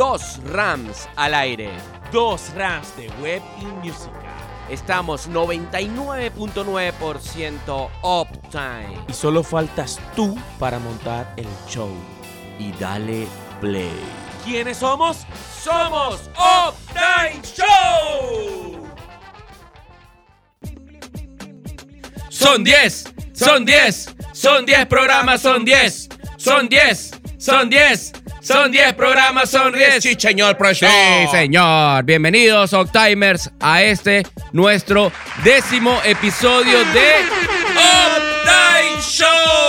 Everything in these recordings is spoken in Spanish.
dos Rams al aire. Dos Rams de web y música. Estamos 99.9% uptime. Y solo faltas tú para montar el show. Y dale play. ¿Quiénes somos? Somos Uptime Show. Son 10, son 10, son 10 programas, son 10, son 10, son 10, son 10 programas, son 10. Sí, señor. Sí, señor. Bienvenidos, Octimers, a este nuestro décimo episodio de Uptime Show.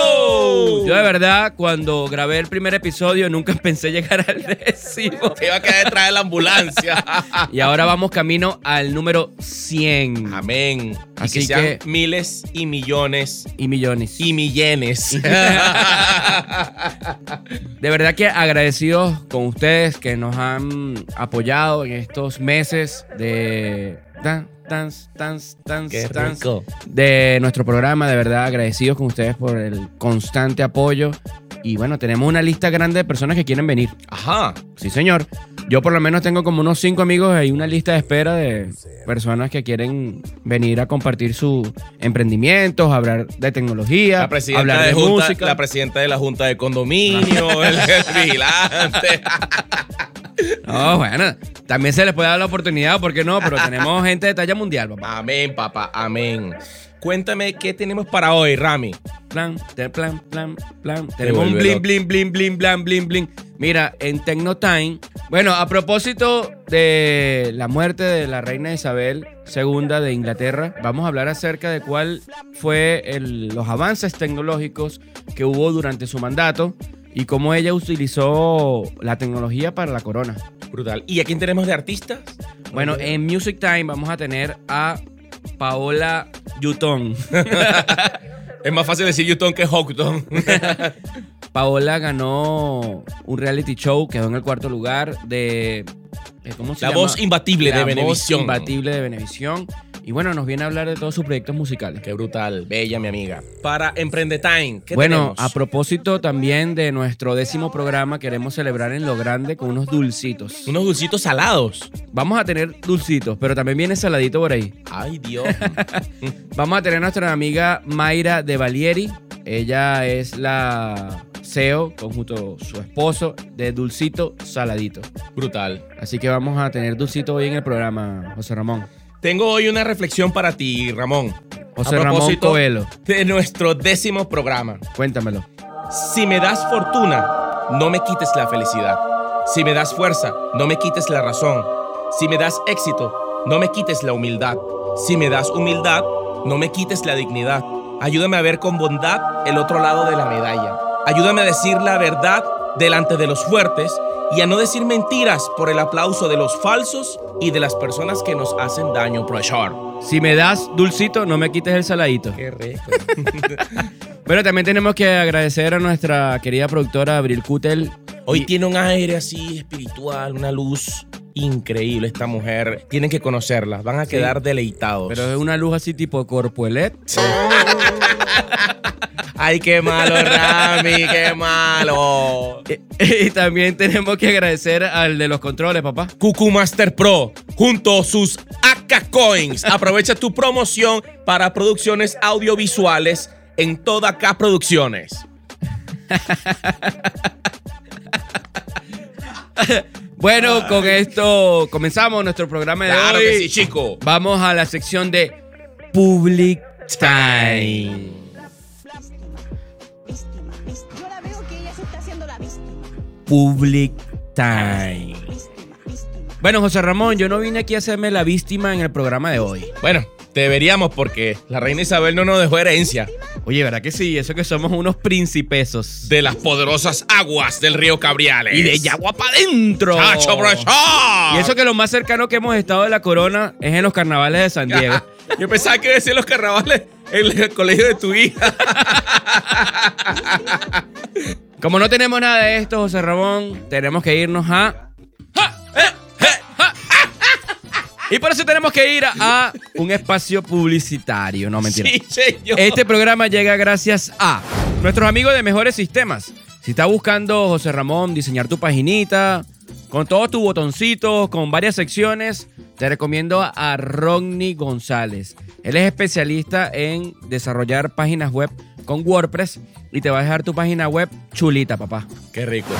Yo de verdad, cuando grabé el primer episodio, nunca pensé llegar al décimo. Te iba a quedar detrás de la ambulancia. Y ahora vamos camino al número 100. Amén. Así y que sean que- miles y millones Y millones. y millenes. De verdad que agradecidos con ustedes que nos han apoyado en estos meses de dance, dance, dance, Qué rico. de nuestro programa. De verdad agradecidos con ustedes por el constante apoyo. Y bueno, tenemos una lista grande de personas que quieren venir. Ajá. Sí, señor. Yo por lo menos tengo como unos cinco amigos y una lista de espera de personas que quieren venir a compartir sus emprendimientos, hablar de tecnología, La presidenta, hablar de de, junta, música. la presidenta de la Junta de Condominio, el vigilante. No, bueno, también se les puede dar la oportunidad, ¿por qué no? Pero tenemos gente de talla mundial, papá. Amén, papá, amén. Cuéntame qué tenemos para hoy, Rami. Plan, te- plan, plan, plan. Tenemos un bling, bling, bling, bling, bling, bling, bling. Mira, en Tecnotime, bueno, a propósito de la muerte de la reina Isabel II de Inglaterra, vamos a hablar acerca de cuál fue el- los avances tecnológicos que hubo durante su mandato y cómo ella utilizó la tecnología para la corona. Brutal. ¿Y a quién tenemos de artistas? Bueno, en Music Time vamos a tener a Paola Yutón. Es más fácil decir Houston que Houghton. Paola ganó un reality show, quedó en el cuarto lugar de. eh, ¿Cómo se La llama? voz imbatible La de voz Venevisión. imbatible de Venevisión. Y bueno, nos viene a hablar de todos sus proyectos musicales. Qué brutal, bella mi amiga. Para Emprende Time, ¿qué bueno, tenemos? a propósito también de nuestro décimo programa, queremos celebrar en lo grande con unos dulcitos. Unos dulcitos salados. Vamos a tener dulcitos, pero también viene saladito por ahí. Ay, Dios. Vamos a tener a nuestra amiga Mayra de Valieri. Ella es la CEO, junto a su esposo, de Dulcito Saladito. brutal. Así que vamos a tener Dulcito hoy en el programa, José Ramón. Tengo hoy una reflexión para ti, Ramón. José A Ramón Coelho, De nuestro décimo programa. cuéntamelo. Si me das fortuna, no me quites la felicidad. Si me das fuerza, no me quites la razón. Si me das éxito, no me quites la humildad. Si me das humildad, no me quites la dignidad. Ayúdame a ver con bondad el otro lado de la medalla. Ayúdame a decir la verdad delante de los fuertes y a no decir mentiras por el aplauso de los falsos y de las personas que nos hacen daño, profesor. Si me das Dulcito, no me quites el saladito. Qué rico. Pero también tenemos que agradecer a nuestra querida productora Abril Kutel. Hoy Y- tiene un aire así espiritual, una luz increíble esta mujer. Tienen que conocerla, van a Sí. quedar deleitados. Pero es una luz así tipo corpuelet. Ay, qué malo, Rami, qué malo. y también tenemos que agradecer al de los controles, papá. Cucu Master Pro, junto a sus AK Coins. Aprovecha tu promoción para producciones audiovisuales en toda AK Producciones. Bueno, con esto comenzamos nuestro programa de Claro hoy. que sí, chico. Vamos a la sección de Public Time. Víctima, víctima. Yo la veo que ella se está haciendo la víctima. Public Time. Bueno, José Ramón, yo no vine aquí a hacerme la víctima en el programa de hoy. Bueno, deberíamos porque la reina Isabel no nos dejó herencia Oye, ¿verdad que sí? Eso que somos unos principesos. de las poderosas aguas del río Cabriales. Y de Yagua para adentro. ¡Chacho, profesor! Y eso que lo más cercano que hemos estado de la corona es en los carnavales de San Diego. Yo pensaba que decir los carnavales en el colegio de tu hija. Como no tenemos nada de esto, José Ramón, tenemos que irnos a. Y por eso tenemos que ir a, un espacio publicitario. No, mentira. Sí, señor. Este programa llega gracias a nuestros amigos de Mejores Sistemas. Si está buscando, José Ramón, diseñar tu paginita, con todos tus botoncitos, con varias secciones, te recomiendo a Rodney González. Él es especialista en desarrollar páginas web con WordPress y te va a dejar tu página web chulita, papá. Qué rico.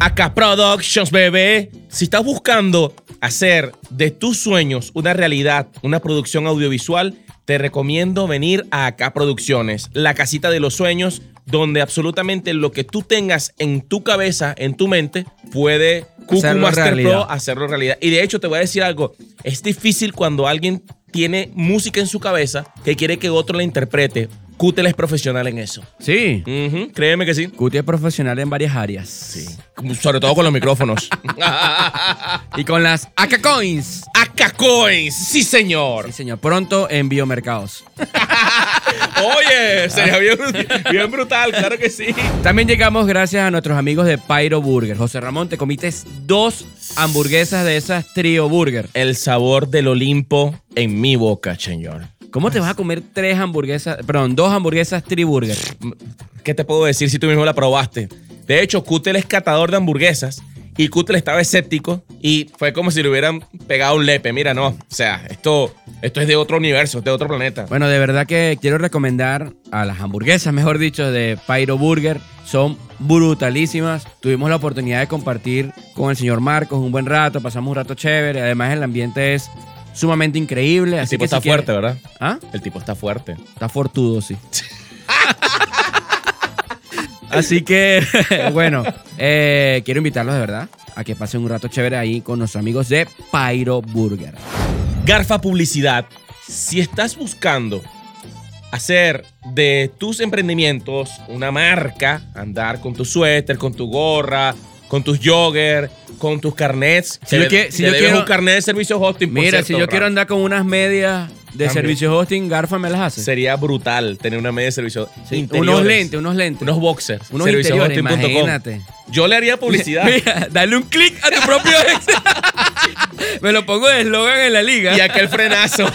Acá Productions, bebé. Si estás buscando hacer de tus sueños una realidad, una producción audiovisual, te recomiendo venir a Acá Producciones, la casita de los sueños, donde absolutamente lo que tú tengas en tu cabeza, en tu mente, puede Cucu Hacerlo Master realidad. Pro hacerlo realidad. Y de hecho, te voy a decir algo. Es difícil cuando alguien tiene música en su cabeza que quiere que otro la interprete. Cutel es profesional en eso. Sí. Ujú, créeme que sí. Cuti es profesional en varias áreas. Sí. Sobre todo con los micrófonos. Y con las AK Coins. Acá Coins, sí señor. Sí, señor. Pronto en biomercados. Oye, sería bien, bien brutal, claro que sí. También llegamos gracias a nuestros amigos de Pyro Burger. José Ramón, te comites dos hamburguesas de esas Trio Burger. El sabor del Olimpo en mi boca, señor. ¿Cómo te vas a comer tres hamburguesas, perdón, dos hamburguesas Tri Burger? ¿Qué te puedo decir si tú mismo la probaste? De hecho, Kutel es catador de hamburguesas y Kutel estaba escéptico y fue como si le hubieran pegado un lepe. Mira, no, o sea, esto, esto es de otro universo, de otro planeta. Bueno, de verdad que quiero recomendar a las hamburguesas, mejor dicho, de Pyro Burger. Son brutalísimas. Tuvimos la oportunidad de compartir con el señor Marcos un buen rato, pasamos un rato chévere. Además, el ambiente es sumamente increíble. El Así tipo que está si fuerte, ¿verdad? ¿Ah? El tipo está fuerte. Está fortudo, sí. Así que, bueno, eh, quiero invitarlos de verdad a que pasen un rato chévere ahí con nuestros amigos de Pyro Burger. Garfa Publicidad, si estás buscando hacer de tus emprendimientos una marca, andar con tu suéter, con tu gorra, con tus jogger, con tus carnets. Si yo te- que- si te yo debes quiero- un carnet de servicio hosting. Mira, cierto, si yo quiero andar con unas medias de También. servicio hosting, Garfa me las hace. Sería brutal tener una media de servicio. Sí, unos lentes, unos lentes. Unos boxers. Unos imagínate. Yo le haría publicidad. Mira, dale un clic a tu propio ex. me lo pongo de eslogan en la liga. y aquel frenazo.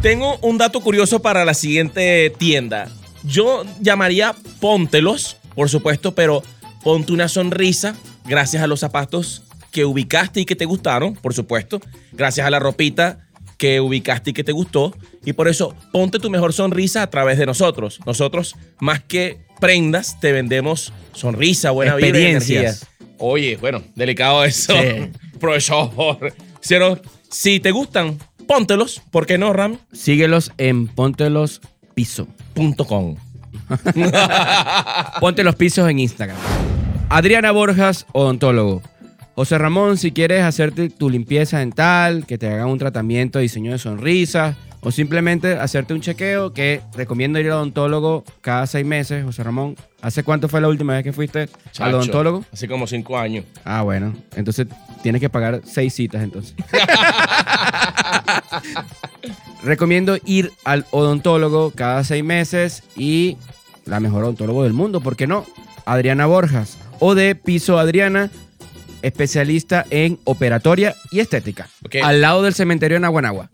Tengo un dato curioso para la siguiente tienda. Yo llamaría póntelos, por supuesto, pero ponte una sonrisa gracias a los zapatos que ubicaste y que te gustaron, por supuesto. Gracias a la ropita que ubicaste y que te gustó. Y por eso, ponte tu mejor sonrisa a través de nosotros. Nosotros, más que prendas, te vendemos sonrisa, buena vida y. Oye, bueno, delicado eso. Sí. Profesor. Si te gustan, póntelos. ¿Por qué no, Ram? Síguelos en Ponte Ponte los pisos en Instagram. Adriana Borjas, odontólogo. José Ramón, si quieres hacerte tu limpieza dental, que te hagan un tratamiento de diseño de sonrisa o simplemente hacerte un chequeo, que recomiendo ir al odontólogo cada seis meses. José Ramón, ¿hace cuánto fue la última vez que fuiste al odontólogo? Hace como cinco años. Ah, bueno. Entonces tienes que pagar seis citas entonces. Recomiendo ir al odontólogo cada seis meses y la mejor odontólogo del mundo, ¿por qué no? Adriana Borjas o de Piso Adriana, especialista en operatoria y estética. Al lado del cementerio de Naguanagua.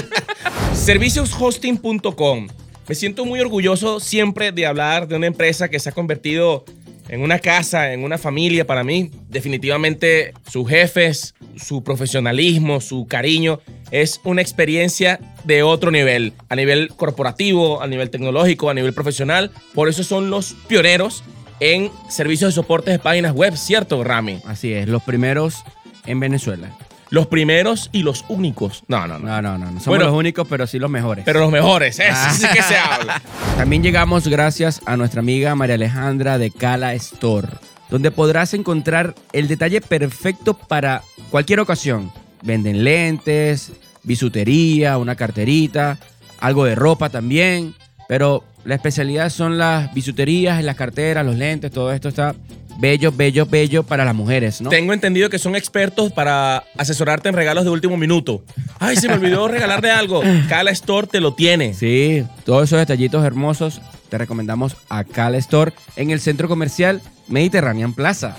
Servicioshosting.com. Me siento muy orgulloso siempre de hablar de una empresa que se ha convertido en una casa, en una familia para mí. Definitivamente sus jefes, su profesionalismo, su cariño es una experiencia de otro nivel, a nivel corporativo, a nivel tecnológico, a nivel profesional. Por eso son los pioneros en servicios de soporte de páginas web, ¿cierto, Rami? Así es, los primeros en Venezuela. Los primeros y los únicos. No, no, no. No, no, no, no somos Bueno. los únicos, pero sí los mejores. Pero los mejores, eso Ah. sí que se habla. También llegamos gracias a nuestra amiga María Alejandra de Cala Store, donde podrás encontrar el detalle perfecto para cualquier ocasión. Venden lentes, bisutería, una carterita, algo de ropa también, pero la especialidad son las bisuterías, las carteras, los lentes, todo esto está bello, bello, bello para las mujeres, ¿no? Tengo entendido que son expertos para asesorarte en regalos de último minuto. Ay, se me olvidó regalarle algo. Cala Store te lo tiene. Sí, todos esos detallitos hermosos te recomendamos a Cala Store en el centro comercial Mediterranean Plaza.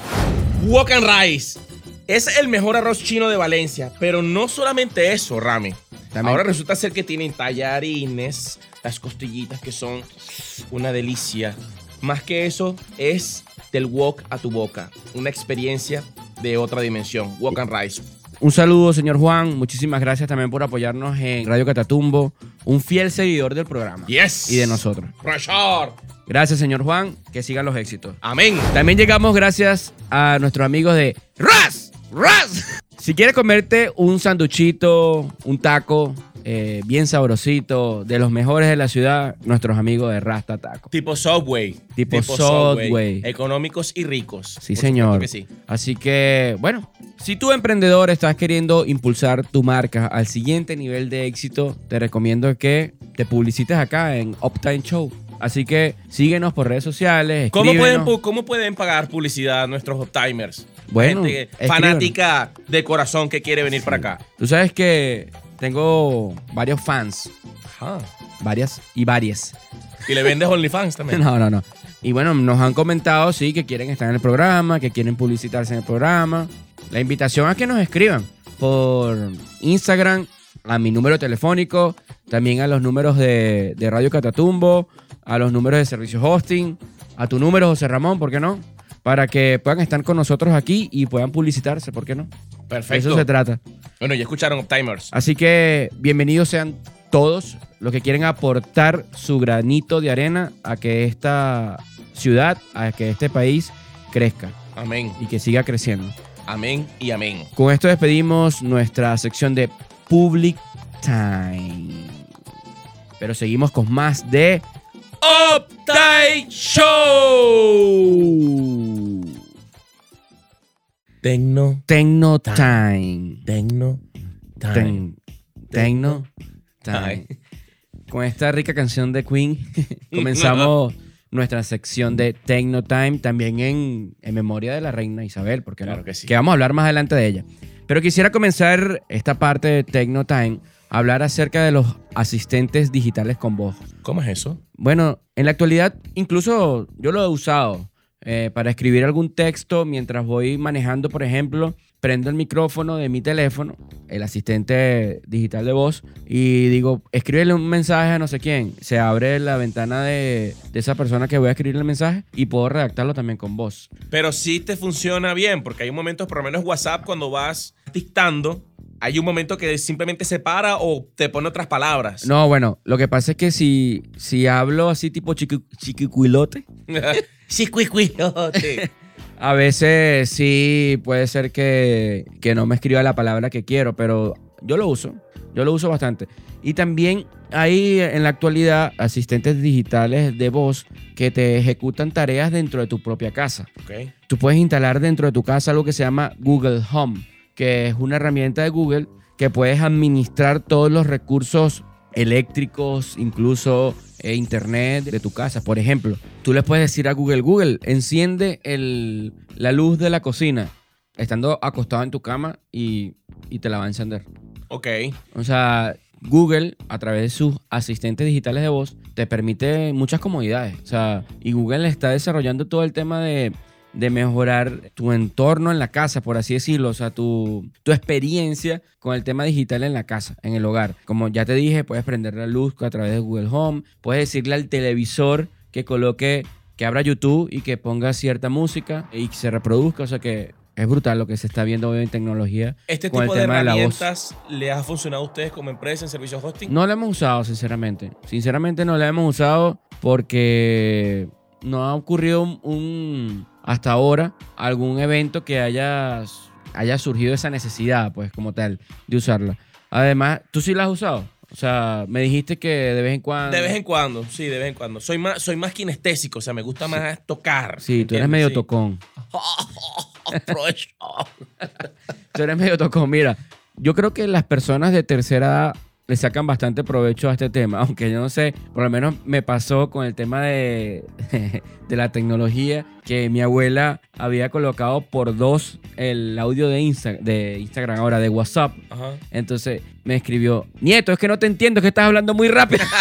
Walk and Rice. Es el mejor arroz chino de Valencia, pero no solamente eso, Rami. También- Ahora resulta ser que tienen tallarines, las costillitas que son una delicia. Más que eso, es del walk a tu boca. Una experiencia de otra dimensión. Walk and Rise. Un saludo, señor Juan. Muchísimas gracias también por apoyarnos en Radio Catatumbo, un fiel seguidor del programa Yes. y de nosotros. Pressure. Gracias, señor Juan. Que sigan los éxitos. Amén. También llegamos gracias a nuestros amigos de Ras. Ras. Si quieres comerte un sanduchito, un taco eh, bien sabrosito, de los mejores de la ciudad, nuestros amigos de Rasta Taco. Tipo Subway. Tipo Subway. Económicos y ricos. Sí, señor. supuesto que sí. Así que, bueno, si tú emprendedor estás queriendo impulsar tu marca al siguiente nivel de éxito, te recomiendo que te publicites acá en Uptime Show. Así que síguenos por redes sociales. ¿Cómo pueden, ¿Cómo pueden pagar publicidad nuestros timers? Bueno, Gente fanática de corazón que quiere venir para acá. Tú sabes que tengo varios fans, Ajá. varias y varias. Y le vendes OnlyFans también. No, no, no. Y bueno, nos han comentado, sí, que quieren estar en el programa, que quieren publicitarse en el programa. La invitación a que nos escriban por Instagram, a mi número telefónico, también a los números de, de Radio Catatumbo, a los números de servicios hosting, a tu número, José Ramón, ¿por qué no? Para que puedan estar con nosotros aquí y puedan publicitarse, ¿por qué no? De Perfecto. eso se trata. Bueno, ya escucharon timers. Así que bienvenidos sean todos los que quieren aportar su granito de arena a que esta ciudad, a que este país crezca Amén. y que siga creciendo. Amén y amén. Con esto despedimos nuestra sección de Public Time. Pero seguimos con más de Update Show. Tecno. Tecno Time. Tecno. Time. Ten- Tecno Time. Ay. Con esta rica canción de Queen comenzamos nuestra sección de Tecno Time, también en, en memoria de la reina Isabel, porque Claro que sí. vamos a hablar más adelante de ella. Pero quisiera comenzar esta parte de Tecno Time a hablar acerca de los asistentes digitales con voz. ¿Cómo es eso? Bueno, en la actualidad incluso yo lo he usado eh, para escribir algún texto mientras voy manejando, por ejemplo, prendo el micrófono de mi teléfono, el asistente digital de voz, y digo, escríbele un mensaje a no sé quién. Se abre la ventana de, de esa persona que voy a escribir el mensaje y puedo redactarlo también con voz. Pero sí te funciona bien, porque hay momentos, por lo menos WhatsApp, cuando vas dictando, hay un momento que simplemente se para o te pone otras palabras. No, bueno, lo que pasa es que si, si hablo así tipo chiqui, chiquicuilote, sí, cuicuilote. A veces sí puede ser que, que no me escriba la palabra que quiero, pero yo lo uso. Yo lo uso bastante. Y también hay en la actualidad asistentes digitales de voz que te ejecutan tareas dentro de tu propia casa. ok. Tú puedes instalar dentro de tu casa algo que se llama Google Home, que es una herramienta de Google que puedes administrar todos los recursos eléctricos, incluso eh, internet de tu casa. Por ejemplo, tú le puedes decir a Google, Google, enciende el- la luz de la cocina, estando acostado en tu cama y, y te la va a encender. Ok. O sea, Google, a través de sus asistentes digitales de voz, te permite muchas comodidades. O sea, y Google está desarrollando todo el tema de, de mejorar tu entorno en la casa, por así decirlo. O sea, tu, tu experiencia con el tema digital en la casa, en el hogar. Como ya te dije, puedes prender la luz a través de Google Home. Puedes decirle al televisor que coloque, que abra YouTube y que ponga cierta música y que se reproduzca. O sea que es brutal lo que se está viendo hoy en tecnología. ¿Este con el tipo de tema de la herramientas les ha funcionado a ustedes como empresa en servicios hosting? No la hemos usado, sinceramente. Sinceramente no la hemos usado porque no ha ocurrido un, un- hasta ahora algún evento que haya, haya surgido esa necesidad, pues, como tal, de usarla. Además, ¿tú sí la has usado? O sea, me dijiste que de vez en cuando... De vez en cuando, sí, de vez en cuando. Soy más, soy más kinestésico, o sea, me gusta más tocar. Sí, tú eres medio Sí. tocón. Tú eres medio tocón. Mira, yo creo que las personas de tercera edad le sacan bastante provecho a este tema, aunque yo no sé, por lo menos me pasó con el tema de, de la tecnología, que mi abuela había colocado por dos el audio de, Insta- de Instagram, ahora de WhatsApp. Ajá. Entonces me escribió, Nieto, es que no te entiendo, es que estás hablando muy rápido.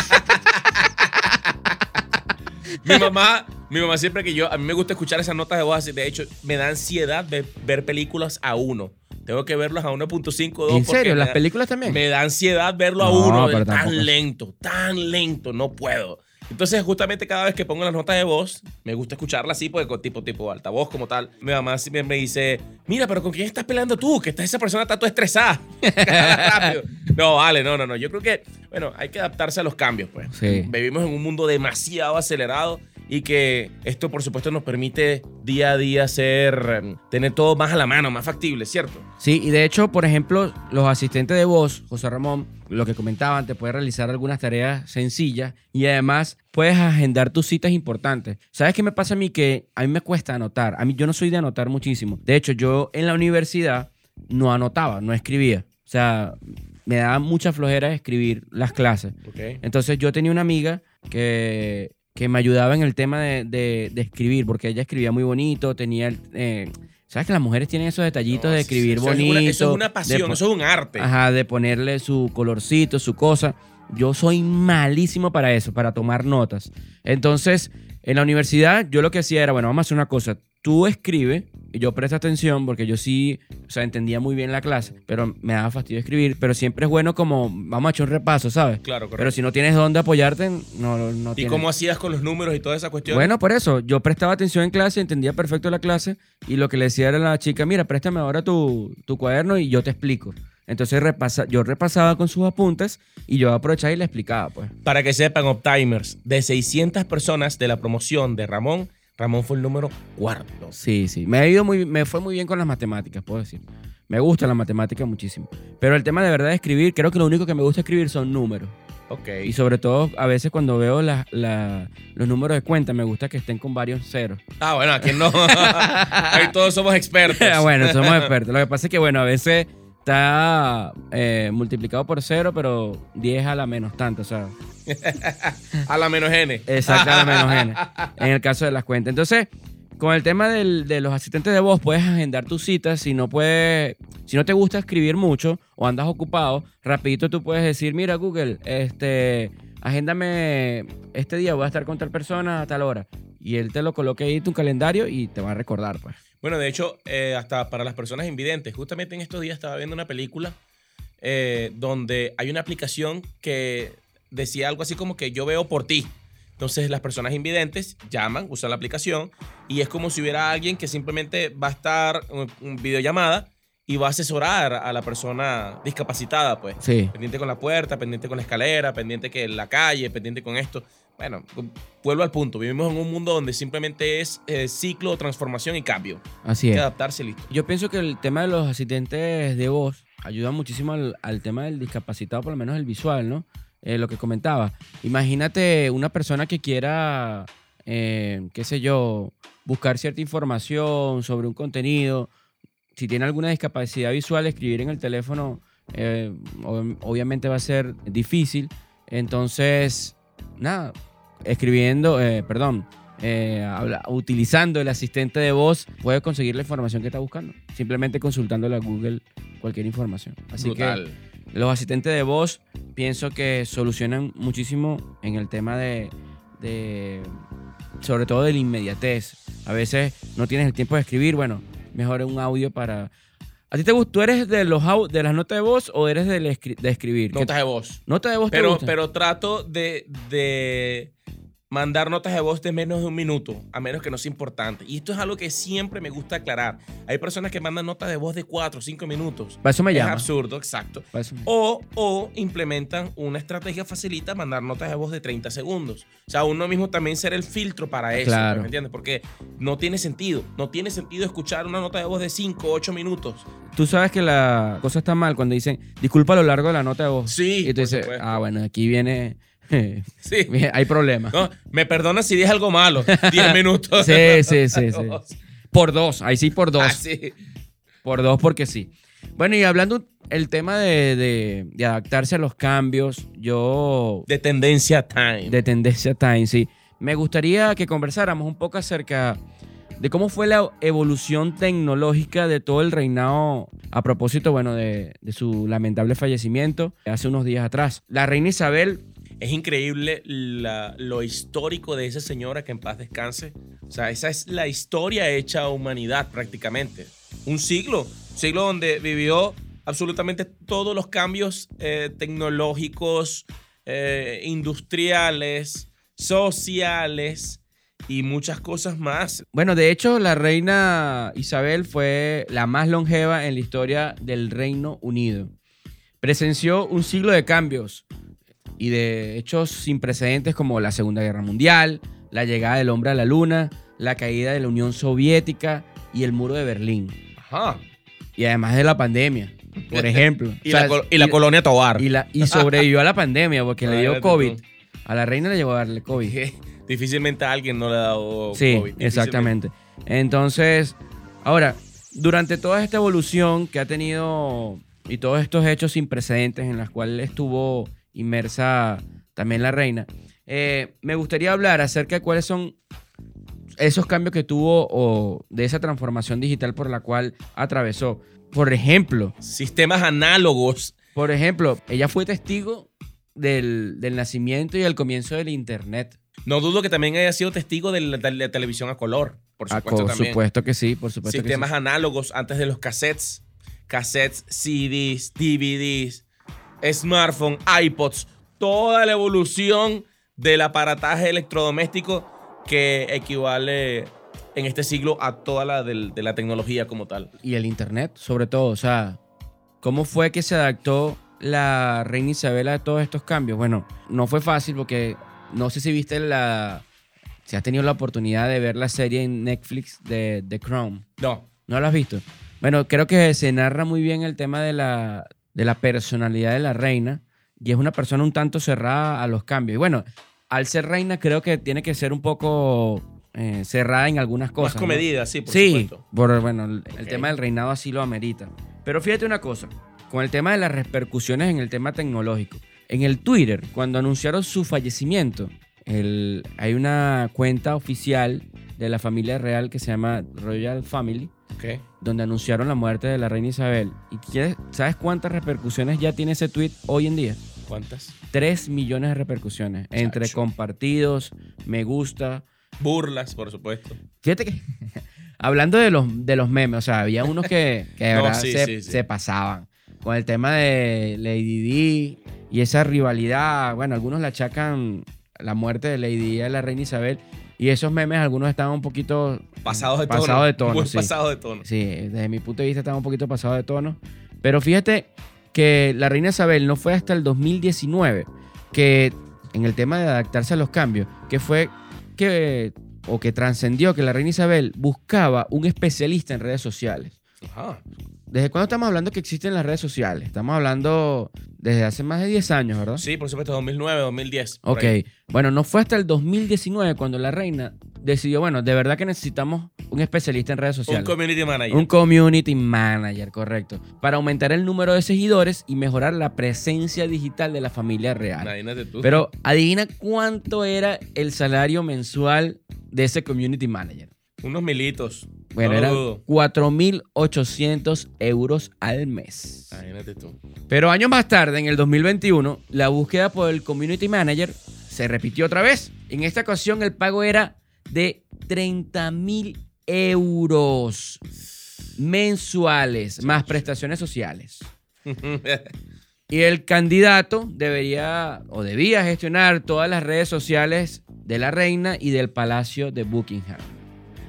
Mi mamá, mi mamá siempre que yo, a mí me gusta escuchar esas notas de voz, así, de hecho, me da ansiedad ver, ver películas a uno. Tengo que verlas a 1.5, 2. ¿En porque serio? ¿Las da- películas también? Me da ansiedad verlo a No, uno, pero tan tampoco lento, tan lento, no puedo. Entonces, justamente cada vez que pongo las notas de voz, me gusta escucharla así, pues, con tipo, tipo altavoz como tal. Mi mamá siempre me dice, mira, pero ¿con quién estás peleando tú? Que está, esa persona está toda estresada. No, vale, no, no, no. Yo creo que, bueno, hay que adaptarse a los cambios, pues. Sí. Vivimos en un mundo demasiado acelerado y que esto, por supuesto, nos permite día a día ser, tener todo más a la mano, más factible, ¿cierto? Sí, y de hecho, por ejemplo, los asistentes de voz, José Ramón, lo que comentaban, te puedes realizar algunas tareas sencillas y además puedes agendar tus citas importantes. ¿Sabes qué me pasa a mí? Que a mí me cuesta anotar. A mí yo no soy de anotar muchísimo. De hecho, yo en la universidad no anotaba, no escribía. O sea, me daba mucha flojera escribir las clases. Entonces yo tenía una amiga que, que me ayudaba en el tema de, de- de escribir, porque ella escribía muy bonito, tenía... el- eh, ¿Sabes que las mujeres tienen esos detallitos de escribir eso bonito? Es una, eso es una pasión, eso es un arte. Ajá, de ponerle su colorcito, su cosa. Yo soy malísimo para eso, para tomar notas. Entonces, en la universidad, yo lo que hacía era, bueno, vamos a hacer una cosa. Tú escribe y yo presto atención porque yo sí, o sea, entendía muy bien la clase, pero me daba fastidio escribir. Pero siempre es bueno como, vamos a echar un repaso, ¿sabes? Claro, correcto. Pero si no tienes dónde apoyarte, no, no ¿Y tienes- cómo hacías con los números y toda esa cuestión? bueno, por eso, yo prestaba atención en clase, entendía perfecto la clase y lo que le decía era a la chica, mira, préstame ahora tu, tu cuaderno y yo te explico. Entonces repasa, yo repasaba con sus apuntes y yo aprovechaba y le explicaba, pues. Para que sepan, Optimers, de 600 personas de la promoción de Ramón, Ramón fue el número cuarto. Sí, sí. Me ha ido muy, me fue muy bien con las matemáticas, puedo decir. Me gusta la matemática muchísimo. Pero el tema de verdad de escribir, creo que lo único que me gusta escribir son números. Ok. Y sobre todo, a veces cuando veo la- la- los números de cuenta, me gusta que estén con varios ceros. Ah, bueno, aquí no. Ahí todos somos expertos. Ah, bueno, somos expertos. Lo que pasa es que, bueno, a veces está eh, multiplicado por cero, pero 10 a la menos tanto, o sea, A la menos N. exacto a la menos n. En el caso de las cuentas. Entonces, con el tema del- de los asistentes de voz, puedes agendar tus citas. Si no puedes, si no te gusta escribir mucho o andas ocupado, rapidito tú puedes decir, mira Google, este, agéndame este día, voy a estar con tal persona a tal hora. Y él te lo coloca ahí en tu calendario y te va a recordar, pues. Bueno, de hecho, eh, hasta para las personas invidentes, justamente en estos días estaba viendo una película eh, donde hay una aplicación que decía algo así como que yo veo por ti. Entonces las personas invidentes llaman, usan la aplicación y es como si hubiera alguien que simplemente va a estar en en videollamada y va a asesorar a la persona discapacitada, pues. Sí. Pendiente con la puerta, pendiente con la escalera, pendiente que la calle, pendiente con esto. Bueno, vuelvo al punto. Vivimos en un mundo donde simplemente es eh, ciclo, transformación y cambio. Así Hay es. que adaptarse y listo. Yo pienso que el tema de los asistentes de voz ayuda muchísimo al, al tema del discapacitado, por lo menos el visual, ¿no? Eh, lo que comentaba. Imagínate una persona que quiera, eh, qué sé yo, buscar cierta información sobre un contenido. Si tiene alguna discapacidad visual, escribir en el teléfono eh, ob- obviamente va a ser difícil. Entonces, nada, escribiendo, eh, perdón, eh, habla- utilizando el asistente de voz, puede conseguir la información que está buscando. Simplemente consultándole a Google cualquier información. Así Brutal. que los asistentes de voz pienso que solucionan muchísimo en el tema de, de- sobre todo de la inmediatez. A veces no tienes el tiempo de escribir, bueno, mejor un audio para... ¿A ti te gusta? ¿Tú eres de, los, au- de las notas de voz o eres del escri- de escribir? ¿Qué- Notas de voz. ¿Nota de voz te Pero, gusta? pero trato de, de mandar notas de voz de menos de un minuto, a menos que no sea importante. Y esto es algo que siempre me gusta aclarar. Hay personas que mandan notas de voz de 4 o 5 minutos. Para eso me es llama. absurdo, exacto. Me- O, o implementan una estrategia facilita mandar notas de voz de 30 segundos. O sea, uno mismo también ser el filtro para eso. Claro. ¿Me entiendes? Porque no tiene sentido. No tiene sentido escuchar una nota de voz de 5 o 8 minutos. Tú sabes que la cosa está mal cuando dicen, disculpa a lo largo de la nota de voz. Sí, Y tú dices, ah, bueno, aquí viene... Sí. hay problemas. No, me perdonas si dije algo malo. 10 minutos. Sí, sí, sí, sí. Por dos, ahí sí por dos. Ah, sí. Por dos porque sí. Bueno, y hablando el tema de, de- de adaptarse a los cambios, yo De tendencia time. de tendencia time, sí. Me gustaría que conversáramos un poco acerca de cómo fue la evolución tecnológica de todo el reinado a propósito, bueno, de, de su lamentable fallecimiento hace unos días atrás. La reina Isabel, Es increíble lo histórico de esa señora que en paz descanse. O sea, esa es la historia hecha a humanidad prácticamente. Un siglo. Un siglo donde vivió absolutamente todos los cambios eh, tecnológicos, eh, industriales, sociales y muchas cosas más. Bueno, de hecho, la reina Isabel fue la más longeva en la historia del Reino Unido. Presenció un siglo de cambios y de hechos sin precedentes como la Segunda Guerra Mundial, la llegada del hombre a la luna, la caída de la Unión Soviética y el muro de Berlín. Ajá. Y además de la pandemia, por ejemplo. Y, O sea, la, col- y la colonia Tobar. y la- y sobrevivió a la pandemia porque le dio Imagínate COVID. A la reina le llegó a darle COVID. Difícilmente a alguien no le ha dado Sí, COVID. Difícilmente. exactamente. Entonces, ahora, durante toda esta evolución que ha tenido y todos estos hechos sin precedentes en los cuales estuvo inmersa también la reina, eh, me gustaría hablar acerca de cuáles son esos cambios que tuvo o de esa transformación digital por la cual atravesó. Por ejemplo, Sistemas análogos. por ejemplo, ella fue testigo del, del nacimiento y el comienzo del Internet. No dudo que también haya sido testigo de la, de la televisión a color. Por Ah, supuesto por también. supuesto que sí, por supuesto que sí. Sistemas análogos antes de los cassettes. Cassettes, CDs, DVDs, smartphone, iPods. Toda la evolución del aparataje electrodoméstico que equivale en este siglo a toda la del- de la tecnología como tal. y el internet, sobre todo. O sea, ¿cómo fue que se adaptó la reina Isabel a todos estos cambios? Bueno, no fue fácil porque no sé si viste la. Si has tenido la oportunidad de ver la serie en Netflix de The Crown. No. ¿No la has visto? Bueno, creo que se narra muy bien el tema de la, de la personalidad de la reina y es una persona un tanto cerrada a los cambios. Y bueno, al ser reina creo que tiene que ser un poco eh, cerrada en algunas cosas. Más ¿no? comedida, sí, por sí, supuesto. por, bueno, el, el tema del reinado así lo amerita. Pero fíjate una cosa, con el tema de las repercusiones en el tema tecnológico. En el Twitter, cuando anunciaron su fallecimiento, el- hay una cuenta oficial de la familia real que se llama Royal Family, donde anunciaron la muerte de la reina Isabel. ¿Y quieres- sabes cuántas repercusiones ya tiene ese tweet hoy en día? ¿Cuántas? 3 millones de repercusiones, entre compartidos, me gusta, Burlas, por supuesto. Fíjate que, hablando de los, de los memes, o sea, había unos que, que de No, verdad sí, se, sí, sí. se pasaban. Con el tema de Lady Di y esa rivalidad, bueno, algunos le achacan la muerte de Lady Di a la reina Isabel. Y esos memes, algunos estaban un poquito Pasados de tono. Pasado de tono, Muy sí. pasado de tono. Sí, desde mi punto de vista estaba un poquito pasado de tono. Pero fíjate que la reina Isabel no fue hasta el 2019 que en el tema de adaptarse a los cambios, que fue que, o que trascendió que la reina Isabel buscaba un especialista en redes sociales. Ajá. ¿Desde cuándo estamos hablando que existen las redes sociales? Estamos hablando desde hace más de 10 años, ¿verdad? Sí, por supuesto, 2009, 2010. por Ok, ahí. bueno, no fue hasta el 2019 cuando la reina decidió, bueno, de verdad que necesitamos un especialista en redes Un sociales. community manager. Un community manager, correcto. Para aumentar el número de seguidores y mejorar la presencia digital de la familia real. Imagínate tú. Pero adivina cuánto era el salario mensual de ese community manager. Unos militos. Bueno, No eran dudo. 4.800 euros al mes. Imagínate tú. Pero años más tarde, en el 2021, la búsqueda por el community manager se repitió otra vez. En esta ocasión el pago era de 30.000 euros mensuales, más prestaciones sociales. Y el candidato debería o debía gestionar todas las redes sociales de la reina y del palacio de Buckingham.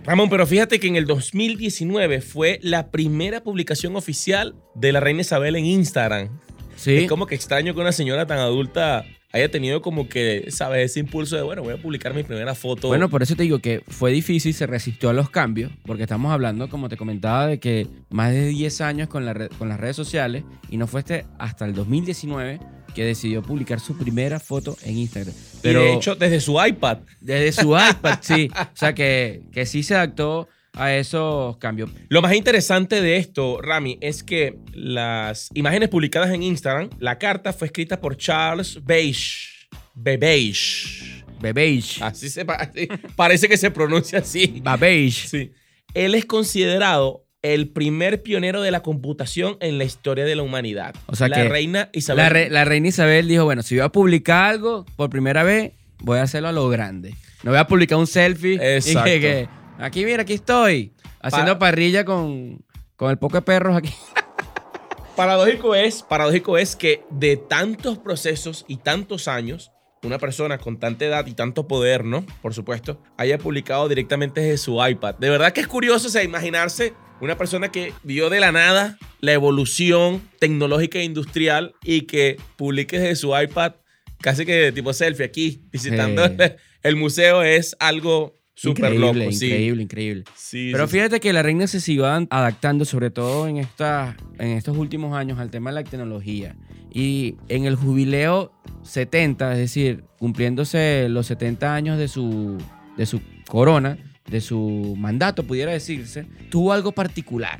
Ramón, pero fíjate que en el 2019 fue la primera publicación oficial de la reina Isabel en Instagram. Sí, Es como que extraño que una señora tan adulta haya tenido como que, ¿sabes? Ese impulso de, bueno, voy a publicar mi primera foto. Bueno, por eso te digo que fue difícil, se resistió a los cambios, porque estamos hablando, como te comentaba, de que más de 10 años con, la red- con las redes sociales y no fue este hasta el 2019 que decidió publicar su primera foto en Instagram. y Pero de hecho, desde su iPad. desde su iPad, sí. O sea, que, que sí se adaptó a esos cambios. Lo más interesante de esto, Rami, es que las imágenes publicadas en Instagram, la carta fue escrita por Charles Beige. Bebeige. Bebeige. Así se así- parece que se pronuncia así. Babeige. Sí. Él es considerado el primer pionero de la computación en la historia de la humanidad. O sea la que reina Isabel. La, re- la reina Isabel dijo, bueno, si voy a publicar algo por primera vez, voy a hacerlo a lo grande. No voy a publicar un selfie y Exacto. que, que, aquí mira, aquí estoy, haciendo Pa- parrilla con, con el poco de perros aquí. Paradójico es, paradójico es que de tantos procesos y tantos años, una persona con tanta edad y tanto poder, ¿no? Por supuesto, haya publicado directamente desde su iPad. De verdad que es curioso, o sea, imaginarse una persona que vio de la nada la evolución tecnológica e industrial y que publique desde su iPad casi que tipo selfie aquí, visitando Sí. el, museo, es algo súper increíble, loco. sí. increíble, increíble. Sí, Pero sí, sí. fíjate que la reina se siguió an- adaptando, sobre todo en, esta, en estos últimos años, al tema de la tecnología. Y en el jubileo 70, es decir, cumpliéndose los 70 años de su, de su corona, de su mandato, pudiera decirse, tuvo algo particular.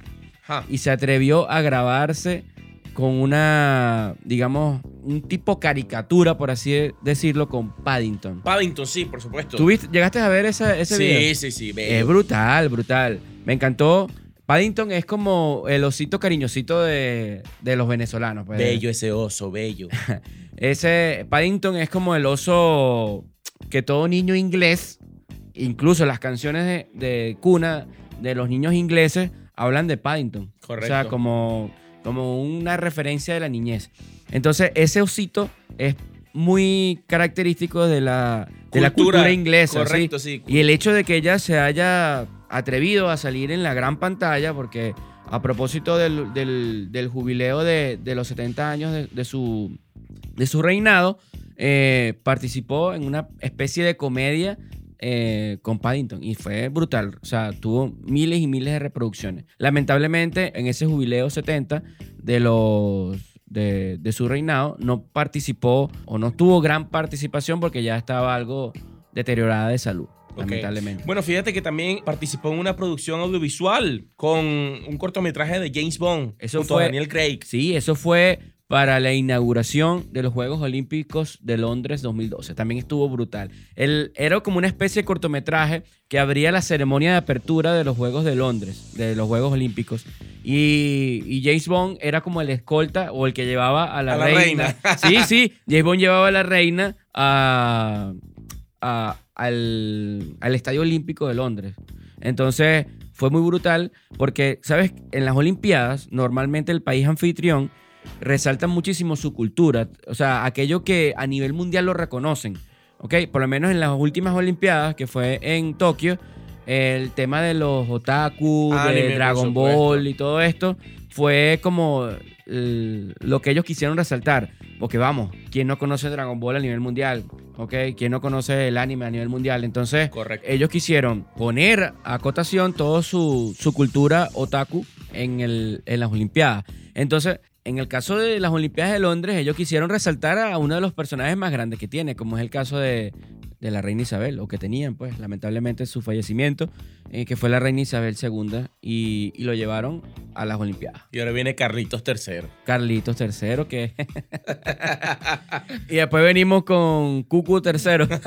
Y se atrevió a grabarse con una, digamos, un tipo caricatura, por así decirlo, con Paddington. Paddington, sí, por supuesto. ¿Tú viste- llegaste a ver esa, ese video? sí, sí, sí. Es brutal, brutal. Me encantó. Paddington es como el osito cariñosito de, de los venezolanos. pues. Bello ese oso, bello. Ese Paddington es como el oso que todo niño inglés, incluso las canciones de, de cuna de los niños ingleses, hablan de Paddington. O sea, Correcto. como, como una referencia de la niñez. Entonces, ese osito es muy característico de la, de la cultura inglesa. ¿sí? Correcto, sí. Y el hecho de que ella se haya atrevido a salir en la gran pantalla, porque a propósito del, del- del jubileo de, de los 70 años de, de su, de su reinado, eh, participó en una especie de comedia eh, con Paddington y fue brutal. O sea, tuvo miles y miles de reproducciones. Lamentablemente, en ese jubileo 70 de los de, de su reinado, no participó o no tuvo gran participación porque ya estaba algo deteriorada de salud, lamentablemente. Bueno, fíjate que también participó en una producción audiovisual con un cortometraje de James Bond Eso junto fue- a Daniel Craig. Sí, eso fue para la inauguración de los Juegos Olímpicos de Londres 2012. También estuvo brutal. El, era como una especie de cortometraje que abría la ceremonia de apertura de los Juegos de Londres, de los Juegos Olímpicos. Y, y James Bond era como el escolta o el que llevaba a la, A la reina. reina. Sí, sí, James Bond llevaba a la reina a, a- al, al Estadio Olímpico de Londres. Entonces fue muy brutal porque, ¿sabes? En las Olimpiadas, normalmente el país anfitrión resalta muchísimo su cultura, o sea, aquello que a nivel mundial lo reconocen, ¿ok? Por lo menos en las últimas Olimpiadas, que fue en Tokio, el tema de los otaku, Anime, de Dragon. Ball y todo esto, fue como el- lo que ellos quisieron resaltar. Porque vamos, ¿quién no conoce Dragon Ball a nivel mundial? ¿Ok? ¿Quién no conoce el anime a nivel mundial? Entonces, Correcto. ellos quisieron poner a cotación toda su, su cultura otaku en, el, en las Olimpiadas. Entonces, en el caso de las Olimpiadas de Londres, ellos quisieron resaltar a uno de los personajes más grandes que tiene, como es el caso de, de la reina Isabel, o que tenían, pues, lamentablemente su fallecimiento, eh, que fue la reina Isabel II, y, y lo llevaron a las Olimpiadas. Y ahora viene Carlitos III. Carlitos III, que... y después venimos con Cucu III.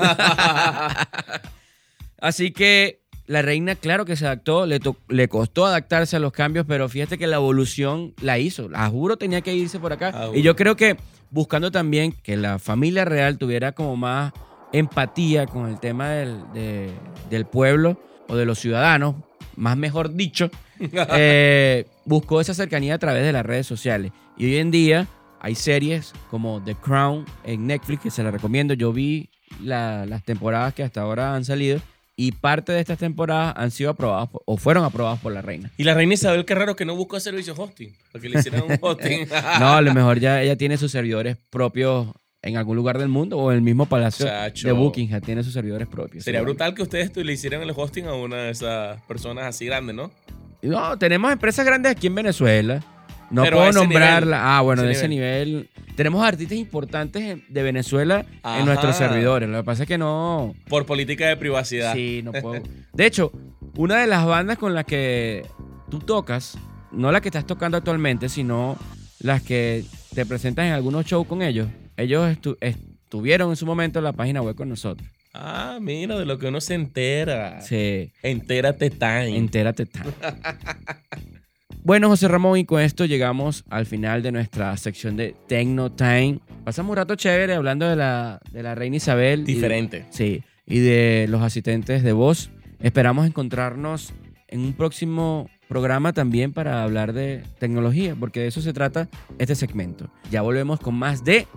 Así que la reina, claro que se adaptó, le, le costó adaptarse a los cambios, pero fíjate que la evolución la hizo. A juro tenía que irse por acá. Y yo creo que buscando también que la familia real tuviera como más empatía con el tema del, de- del pueblo o de los ciudadanos, más mejor dicho, eh, buscó esa cercanía a través de las redes sociales. Y hoy en día hay series como The Crown en Netflix, que se la recomiendo. Yo vi la- las temporadas que hasta ahora han salido y parte de estas temporadas han sido aprobadas por- o fueron aprobadas por la reina. Y la reina Isabel, qué raro que no buscó servicio hosting. Porque le hicieran un hosting. No, a lo mejor ya ella tiene sus servidores propios en algún lugar del mundo o en el mismo palacio Chacho. de Buckingham tiene sus servidores propios. Sería brutal que ustedes le hicieran el hosting a una de esas personas así grandes, ¿no? No, tenemos empresas grandes aquí en Venezuela. No Pero puedo nombrarla. nivel, ah, bueno, de ese nivel. Tenemos artistas importantes de Venezuela Ajá. en nuestros servidores. Lo que pasa es que no. Por política de privacidad. Sí, no puedo. De hecho, una de las bandas con las que tú tocas, no la que estás tocando actualmente, sino las que te presentas en algunos shows con ellos, ellos estu- estuvieron en su momento en la página web con nosotros. Ah, mira, de lo que uno se entera. Sí. Entérate time. Entérate tal. Bueno, José Ramón, y con esto llegamos al final de nuestra sección de Tecno Time. Pasamos un rato chévere hablando de la, de la reina Isabel. y de- Diferente. sí, y de los asistentes de voz. Esperamos encontrarnos en un próximo programa también para hablar de tecnología, porque de eso se trata este segmento. Ya volvemos con más de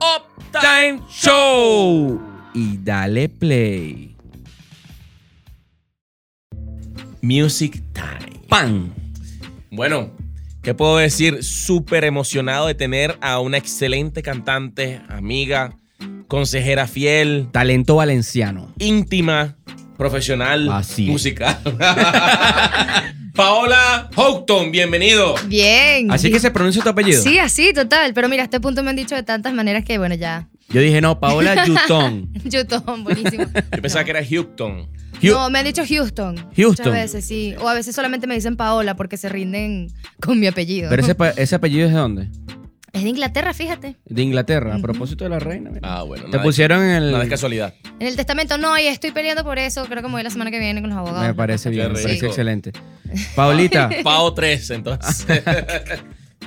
Up Time Show. Y dale play. Music Time. ¡Pan! Bueno, ¿qué puedo decir? Súper emocionado de tener a una excelente cantante, amiga, consejera fiel, Talento valenciano. íntima, profesional, Así musical. Paola Houghton, bienvenido. Bien. Así que se pronuncia tu apellido. Sí, así, total. Pero mira, a este punto me han dicho de tantas maneras que, bueno, ya. Yo dije, no, Paola Yutón. YouTube, buenísimo. Yo pensaba que era Houghton. No, me han dicho Houston. Houston. Muchas veces, sí. O a veces solamente me dicen Paola porque se rinden con mi apellido. Pero ese, ese apellido es de dónde? Es de Inglaterra, fíjate. De Inglaterra, a propósito de la reina. mira. Ah, bueno. Te nada- pusieron en el. Nada es casualidad. En el testamento no, y estoy peleando por eso. Creo que me voy la semana que viene con los abogados. Me parece bien, me parece excelente. Paulita, Pao 3, entonces.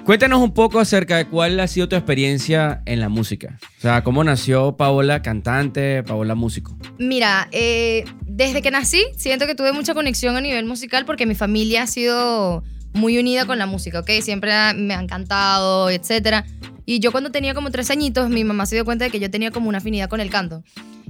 cuéntanos un poco acerca de cuál ha sido tu experiencia en la música. O sea, cómo nació Paola cantante, Paola músico. Mira, eh, desde que nací, siento que tuve mucha conexión a nivel musical porque mi familia ha sido muy unida con la música, ¿ok? Siempre me han cantado, etcétera. Y yo cuando tenía como tres añitos, mi mamá se dio cuenta de que yo tenía como una afinidad con el canto.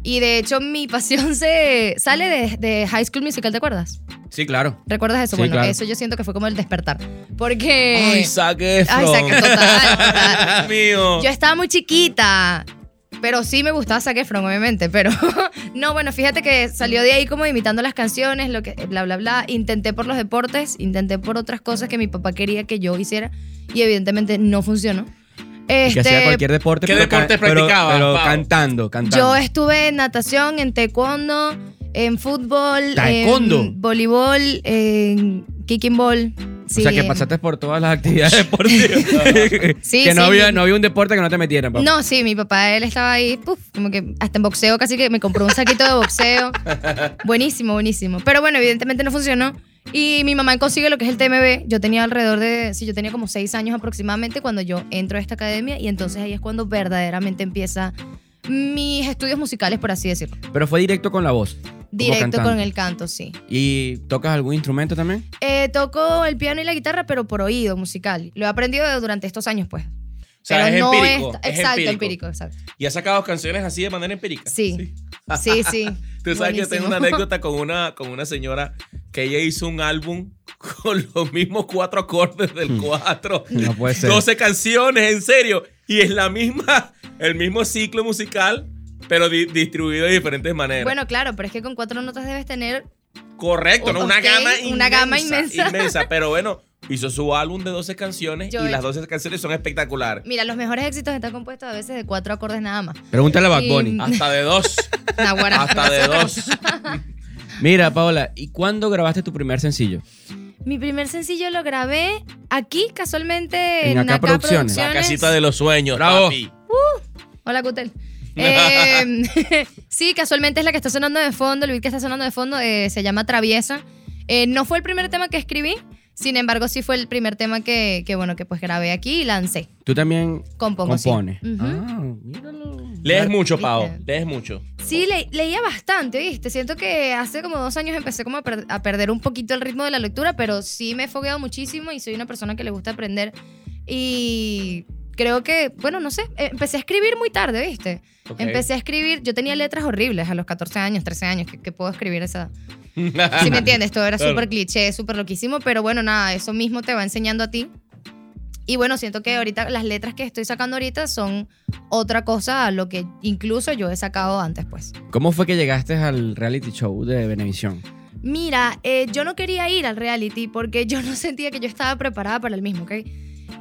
Y de hecho, mi pasión se sale de, de High School Musical, ¿te acuerdas? Sí, claro. ¿Recuerdas eso? Sí, bueno, claro. eso yo siento que fue como el despertar. Porque... Ay, saque Ay, Zac- total, mío. Yo estaba muy chiquita, pero sí me gustaba Zac Efron, obviamente. Pero no, bueno, fíjate que salió de ahí como imitando las canciones, lo que, bla, bla, bla. Intenté por los deportes, intenté por otras cosas que mi papá quería que yo hiciera y evidentemente no funcionó. que hacía Este, cualquier deporte. ¿Qué pero deportes pero- practicaba, Pero, cantando, cantando. yo estuve en natación, en taekwondo, en fútbol, ¿Taekwondo? en voleibol, en kicking ball. O sea, que pasaste por todas las actividades deportivas. Sí, que no, sí. había, no había un deporte que no te metieran, papá. No, sí, mi papá, él estaba ahí, como que hasta en boxeo, casi que me compró un saquito de boxeo. buenísimo, buenísimo. Pero bueno, evidentemente no funcionó. Y mi mamá consigue lo que es el TMB. Yo tenía alrededor de, sí, yo tenía como seis años aproximadamente cuando yo entro a esta academia y entonces ahí es cuando verdaderamente empieza mis estudios musicales, por así decirlo. Pero fue directo con la voz. Directo con el canto, sí. ¿Y tocas algún instrumento también? Eh, toco el piano y la guitarra, pero por oído musical. Lo he aprendido durante estos años, pues. O sea, pero es no empírico. es- es exacto, empírico. empírico, exacto. ¿Y has sacado canciones así de manera empírica? Sí. Sí, sí. Tú sabes que yo tengo una anécdota con una, con una señora que ella hizo un álbum con los mismos cuatro acordes del cuatro. No puede ser. 12 canciones, en serio. Y es la misma, el mismo ciclo musical, pero di- distribuido de diferentes maneras. Bueno, claro, pero es que con cuatro notas debes tener. Correcto, ¿no? Una gama inmensa. una gama inmensa. inmensa, Pero bueno, hizo su álbum de 12 canciones Yo y he las hecho- 12 canciones son espectaculares. Mira, los mejores éxitos están compuestos a veces de cuatro acordes nada más. Pregúntale a Bad Y-. Hasta de dos. Hasta de dos. Mira, Paola, ¿y cuándo grabaste tu primer sencillo? Mi primer sencillo lo grabé aquí, casualmente, En en, Acá Acá Producciones. La casita de los sueños, Bravo. papi. Hola, Cutel. Eh, sí, casualmente es la que está sonando de fondo. El beat que está sonando de fondo eh, se llama Traviesa. Eh, no fue el primer tema que escribí, sin embargo, sí fue el primer tema que, que, bueno, que pues grabé aquí y lancé. Tú también Compongo, sí. compones. Ujú. Ah, míralo. Lees mucho. Pau. Lees mucho. Sí, le- leía bastante, ¿viste? Siento que hace como dos años empecé como a, per- a perder un poquito el ritmo de la lectura, pero sí me he fogueado muchísimo y soy una persona que le gusta aprender. Y creo que, bueno, no sé, empecé a escribir muy tarde, ¿viste? Ok. Empecé a escribir, yo tenía letras horribles a los 14 años, 13 años, que, que puedo escribir a esa edad. Si me entiendes, todo era Claro. súper cliché, súper loquísimo, pero bueno, nada, eso mismo te va enseñando a ti. Y bueno, siento que ahorita las letras que estoy sacando ahorita son otra cosa a lo que incluso yo he sacado antes, pues. ¿Cómo fue que llegaste al reality show de Venevisión? Mira, eh, yo no quería ir al reality porque yo no sentía que yo estaba preparada para el mismo, ¿ok?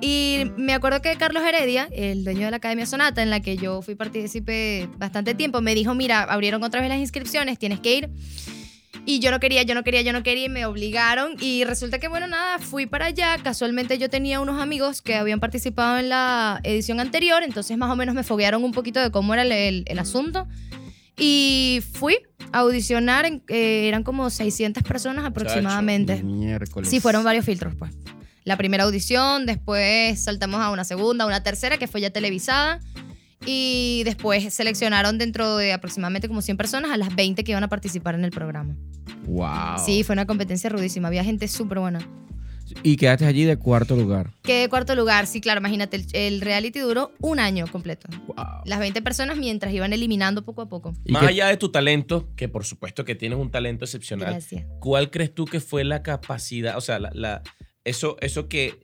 Y me acuerdo que Carlos Heredia, el dueño de la Academia Sonata, en la que yo fui partícipe bastante tiempo, me dijo, mira, abrieron otra vez las inscripciones, tienes que ir. Y yo no quería, yo no quería, yo no quería y me obligaron. Y resulta que, bueno, nada, fui para allá. Casualmente yo tenía unos amigos que habían participado en la edición anterior, entonces más o menos me foguearon un poquito de cómo era el, el- el asunto. Y fui a audicionar, eh, eran como 600 personas aproximadamente. Miércoles. Sí, fueron varios filtros, pues. La primera audición, después saltamos a una segunda, una tercera, que fue ya televisada. Y después seleccionaron dentro de aproximadamente como 100 personas a las 20 que iban a participar en el programa. Wow. Sí, fue una competencia rudísima. Había gente súper buena. Y quedaste allí de cuarto lugar. Quedé cuarto lugar, sí, claro, imagínate, el, el reality duró un año completo. Las 20 personas mientras iban eliminando poco a poco. ¿Y Más allá de tu talento, que por supuesto que tienes un talento excepcional, Gracias. ¿cuál crees tú que fue la capacidad, o sea, la, la- eso, eso que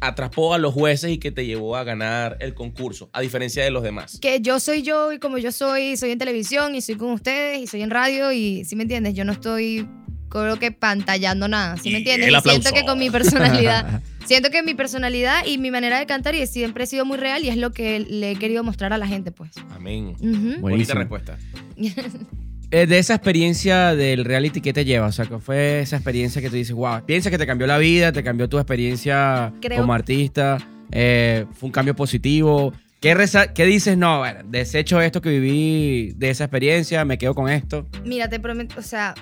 atrapó a los jueces y que te llevó a ganar el concurso, a diferencia de los demás? Que yo soy yo y como yo soy, soy en televisión y soy con ustedes y soy en radio y, ¿sí me entiendes? Yo no estoy, creo que pantallando nada, ¿sí me entiendes? Y siento que con mi personalidad, siento que mi personalidad y mi manera de cantar y siempre he sido muy real y es lo que le he querido mostrar a la gente, pues. Amén. Ujú. Bonita respuesta. Eh, de esa experiencia del reality, ¿qué te lleva? O sea, ¿qué fue esa experiencia que tú dices, wow, piensas que te cambió la vida, te cambió tu experiencia Creo- como artista, eh, fue un cambio positivo? ¿Qué, resa- ¿Qué dices? No, bueno, desecho esto que viví de esa experiencia, me quedo con esto. Mira, te prometo, o sea,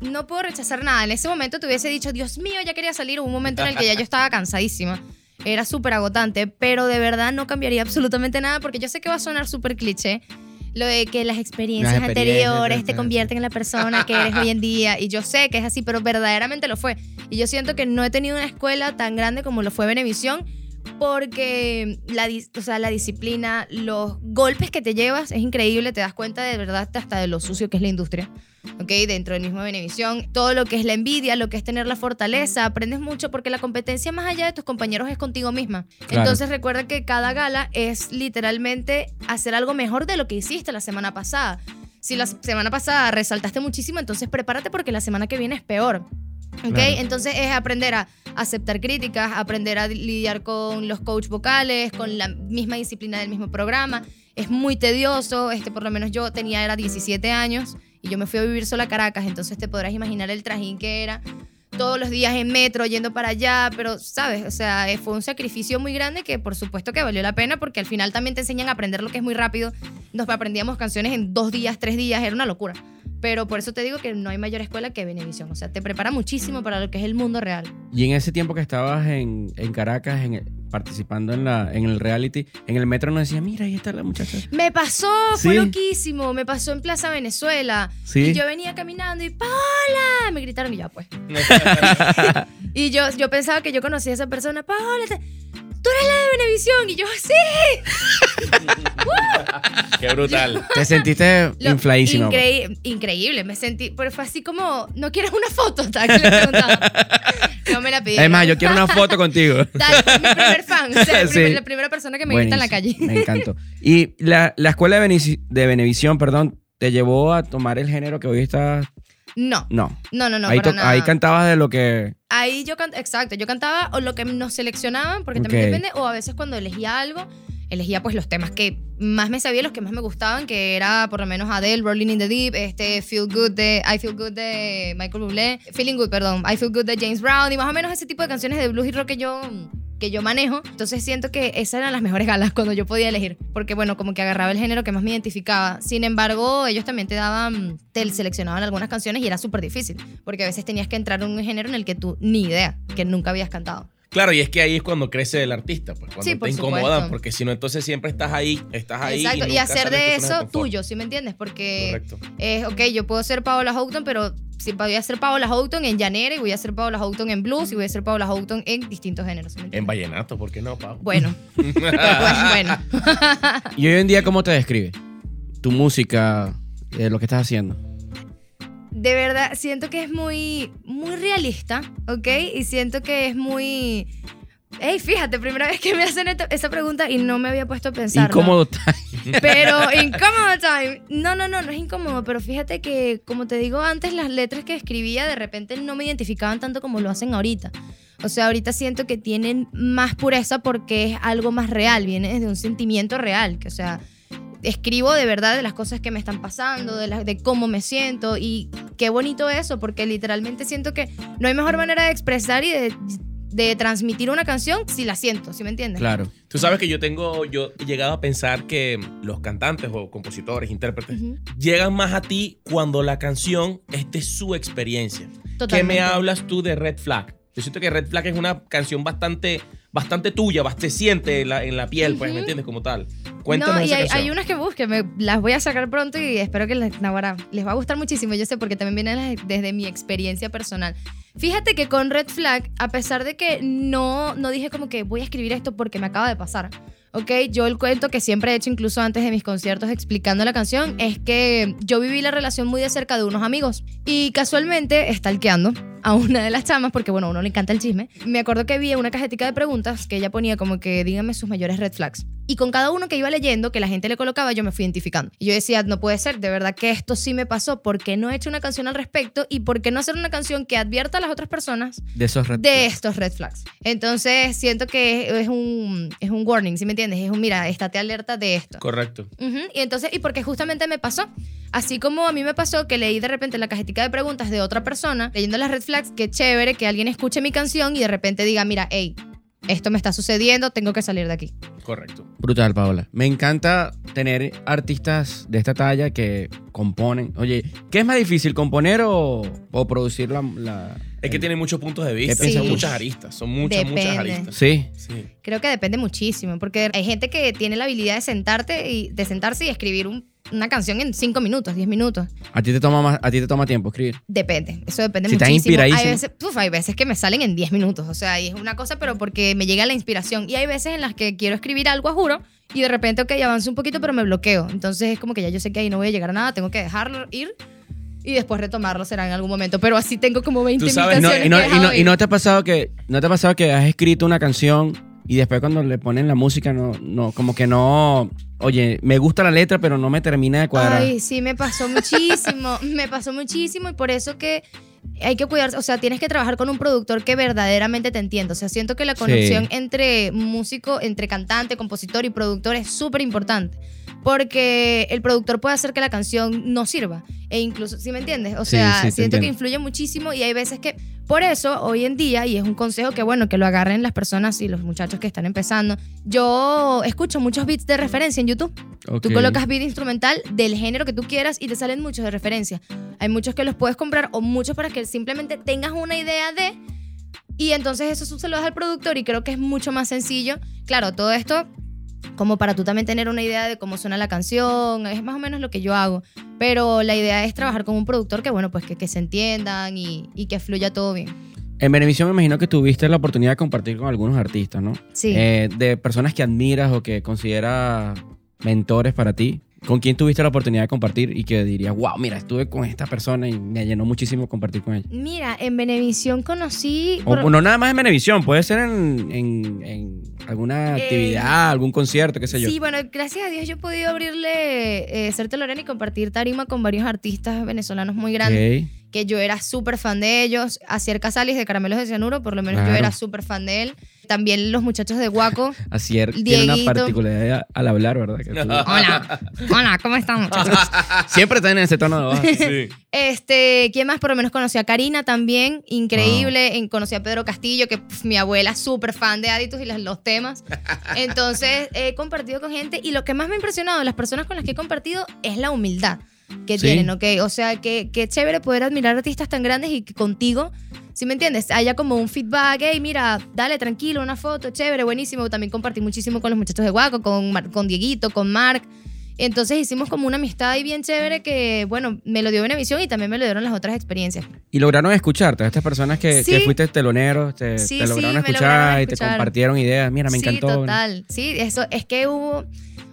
no puedo rechazar nada. En ese momento te hubiese dicho, Dios mío, ya quería salir. Un momento en el que ya yo estaba cansadísima. Era súper agotante, pero de verdad no cambiaría absolutamente nada porque yo sé que va a sonar súper cliché. Lo de que las experiencias, Las experiencias, anteriores te convierten en la persona que eres hoy en día. Y yo sé que es así, pero verdaderamente lo fue. Y yo siento que no he tenido una escuela tan grande como lo fue Benevisión porque la, o sea, la disciplina, los golpes que te llevas es increíble, te das cuenta de verdad hasta de lo sucio que es la industria. ¿ok? Dentro del mismo Benevisión, todo lo que es la envidia, lo que es tener la fortaleza, aprendes mucho porque la competencia más allá de tus compañeros es contigo misma. Claro. Entonces recuerda que cada gala es literalmente hacer algo mejor de lo que hiciste la semana pasada. Si la semana pasada resaltaste muchísimo, entonces prepárate porque la semana que viene es peor. ¿Ok? Claro. Entonces es aprender a aceptar críticas, aprender a lidiar con los coach vocales, con la misma disciplina del mismo programa. Es muy tedioso, este, por lo menos yo tenía, era 17 años y yo me fui a vivir sola a Caracas, entonces te podrás imaginar el trajín que era todos los días en metro, yendo para allá, pero, ¿sabes? O sea, eh, fue un sacrificio muy grande que por supuesto que valió la pena porque al final también te enseñan a aprender lo que es muy rápido. Nos aprendíamos canciones en dos días, tres días, era una locura. Pero por eso te digo que no hay mayor escuela que Benevisión. O sea, te prepara muchísimo para lo que es el mundo real. Y en ese tiempo que estabas en, en Caracas, en participando en, la, en el reality, en el metro nos decía, mira, ahí está la muchacha. Me pasó, fue Sí. loquísimo. Me pasó en Plaza Venezuela. Sí. Y yo venía caminando y ¡Paola! Me gritaron y ya, pues. y yo, yo pensaba que yo conocía a esa persona. ¡Paola! te- ¡Tú eres la de Benevisión! Y yo, ¡sí! Qué brutal. Te sentiste infladísima. increí- increíble, me sentí, pero fue así como, ¿no quieres una foto? Tal, que le preguntaba. No me la pidieron. Es más, yo quiero una foto contigo. Tal, mi primer fan, o sea, el primer- Sí. la primera persona que me grita en la calle. Me encantó. Y la, la escuela de, Veneci- de Benevisión, perdón, te llevó a tomar el género que hoy estás. No, No. no, no, no, ahí, para nada. ahí cantabas de lo que. Ahí yo cantaba, exacto, yo cantaba o lo que nos seleccionaban, porque Ok. también depende, o a veces cuando elegía algo, elegía pues los temas que más me sabía, los que más me gustaban, que era por lo menos Adele, Rolling in the Deep, este Feel Good de I Feel Good de Michael Bublé, Feeling Good, perdón, I Feel Good de James Brown y más o menos ese tipo de canciones de blues y rock que yo que yo manejo, entonces siento que esas eran las mejores galas cuando yo podía elegir, porque bueno, como que agarraba el género que más me identificaba. Sin embargo, ellos también te daban, te seleccionaban algunas canciones y era súper difícil, porque a veces tenías que entrar en un género en el que tú ni idea, que nunca habías cantado. Claro, y es que ahí es cuando crece el artista, pues cuando Sí, te incomodan, supuesto. porque si no, entonces siempre estás ahí, estás ahí. Exacto, y, hacer de eso tuyo, ¿sí me entiendes? Porque Correcto. es, ok, yo puedo ser Paola Houghton, pero si voy a ser Paola Houghton en llanera y voy a ser Paola Houghton en blues y voy a ser Paola Houghton en distintos géneros. ¿sí me En vallenato, ¿por qué no, Pau? Bueno, pues, bueno. ¿Y hoy en día cómo te describe? Tu música, eh, lo que estás haciendo. De verdad siento que es muy, muy realista, ¿ok? Y siento que es muy... Ey, fíjate, primera vez que me hacen esta- esa pregunta y no me había puesto a pensar. Incómodo está. Pero incómodo time. No, no, no, no es incómodo, pero fíjate que, como te digo antes, las letras que escribía de repente no me identificaban tanto como lo hacen ahorita. O sea, ahorita siento que tienen más pureza porque es algo más real, viene desde un sentimiento real, que o sea, escribo de verdad de las cosas que me están pasando, de, las- de cómo me siento y qué bonito eso, porque literalmente siento que no hay mejor manera de expresar y de, de transmitir una canción si la siento, ¿sí me entiendes? Claro. Tú sabes que yo tengo, yo he llegado a pensar que los cantantes o compositores, intérpretes, llegan más a ti cuando la canción es de su experiencia. ¿Qué Totalmente. me hablas tú de Red Flag? Yo siento que Red Flag es una canción bastante, bastante tuya, bastante siente en la, en la piel, pues, ¿me Ujú. entiendes? Como tal. Cuéntanos no, y esa hay, canción. hay unas que busquen, me- las voy a sacar pronto y espero que les, Naguará, les va a gustar muchísimo. Yo sé porque también viene desde mi experiencia personal. Fíjate que con Red Flag, a pesar de que no, no dije como que voy a escribir esto porque me acaba de pasar, ¿ok? Yo el cuento que siempre he hecho incluso antes de mis conciertos explicando la canción es que yo viví la relación muy de cerca de unos amigos y casualmente, stalkeando a una de las chamas, porque bueno, a uno le encanta el chisme, me acuerdo que vi una cajetica de preguntas que ella ponía como que díganme sus mayores red flags. Y con cada uno que iba leyendo, que la gente le colocaba, yo me fui identificando. Y yo decía, no puede ser, de verdad que esto sí me pasó, ¿por qué no he hecho una canción al respecto? ¿Y por qué no hacer una canción que advierta a las otras personas De esos red de flags. estos red flags. Entonces siento que es un, es un warning, ¿sí me entiendes? Es un, mira, estate alerta de esto. Correcto. Y entonces, y porque justamente me pasó, así como a mí me pasó que leí de repente la cajetica de preguntas de otra persona, leyendo las red flags, qué chévere que alguien escuche mi canción y de repente diga, mira, hey, esto me está sucediendo, tengo que salir de aquí. Correcto. Brutal, Paola. Me encanta tener artistas de esta talla que componen. Oye, ¿qué es más difícil, componer o, o producir la, la- Es que el- tiene muchos puntos de vista, Sí. son muchas aristas, son muchas, muchas Depende. aristas. Sí. Sí. Creo que depende muchísimo, porque hay gente que tiene la habilidad de sentarte y de sentarse y escribir un- una canción en 5 minutos, 10 minutos. A ti te toma más, a ti te toma tiempo escribir. Depende, eso depende Si estás muchísimo. Hay inspiradísimo. veces, uf, hay veces que me salen en 10 minutos, o sea, y es una cosa, pero porque me llega la inspiración. Y hay veces en las que quiero escribir algo, a juro, y de repente, ok, avanzo un poquito, pero me bloqueo. Entonces es como que ya yo sé que ahí no voy a llegar a nada, tengo que dejarlo ir y después retomarlo será en algún momento. Pero así tengo como 20 mil sabes, No, y, no, y no- y no te ha pasado que no te ha pasado que has escrito una canción y después cuando le ponen la música no no como que no oye me gusta la letra pero no me termina de cuadrar Ay, sí, me pasó muchísimo, me pasó muchísimo y por eso que hay que cuidarse, o sea, tienes que trabajar con un productor que verdaderamente te entienda. O sea, siento que la conexión Sí. entre músico, entre cantante, compositor y productor es súper importante. Porque el productor puede hacer que la canción no sirva. E incluso, ¿sí me entiendes? O sea, sí, siento que influye muchísimo y hay veces que, por eso, hoy en día, y es un consejo que, bueno, que lo agarren las personas y los muchachos que están empezando, yo escucho muchos beats de referencia en YouTube. Tú Ok. colocas beat instrumental del género que tú quieras y te salen muchos de referencia. Hay muchos que los puedes comprar o muchos para que simplemente tengas una idea de... Y entonces eso tú se lo das al productor y creo que es mucho más sencillo. Claro, todo esto como para tú también tener una idea de cómo suena la canción, es más o menos lo que yo hago. Pero la idea es trabajar con un productor que, bueno, pues que, que se entiendan y, y que fluya todo bien. en Benevisión me imagino que tuviste la oportunidad de compartir con algunos artistas no Sí. Eh, de personas que admiras o que consideras mentores para ti con quién tuviste la oportunidad de compartir y que dirías wow mira estuve con esta persona y me llenó muchísimo compartir con ella Mira, en Benevisión conocí... por- o no nada más en Benevisión puede ser en, en- en alguna Eh, actividad algún concierto qué sé yo Sí, bueno, gracias a Dios yo he podido abrirle, eh, serte Lorena y compartir tarima con varios artistas venezolanos muy grandes, Ok. Que yo era súper fan de ellos. Acier Casalis de Caramelos de Cianuro, por lo menos yo era súper fan de él. También los muchachos de Guaco. Acier tiene una Dieguito. particularidad al hablar, ¿verdad? Que tú- Hola, hola, ¿cómo están muchachos? siempre están en ese tono de voz. Sí. Este, ¿quién más? Por lo menos conocí a Karina también, increíble. Conocí a Pedro Castillo, que mi abuela es súper fan de Aditus y las- los temas. Entonces, he compartido con gente y lo que más me ha impresionado de las personas con las que he compartido es la humildad que Sí. tienen, ¿ok? O sea, que, que chévere poder admirar artistas tan grandes y que contigo, ¿sí me entiendes? Haya como un feedback, hey, mira, dale, tranquilo, una foto, chévere, buenísimo. También compartí muchísimo con los muchachos de Guaco, con, Mar- con Dieguito, con Mark. Entonces hicimos como una amistad ahí bien chévere que, bueno, me lo dio Benevisión y también me lo dieron las otras experiencias. Y lograron escucharte, estas personas que, Sí. que fuiste telonero, te, Sí, te sí, lograron me escuchar lograron y te escuchar. compartieron ideas. Mira, me sí, encantó. total. Sí, eso es que hubo,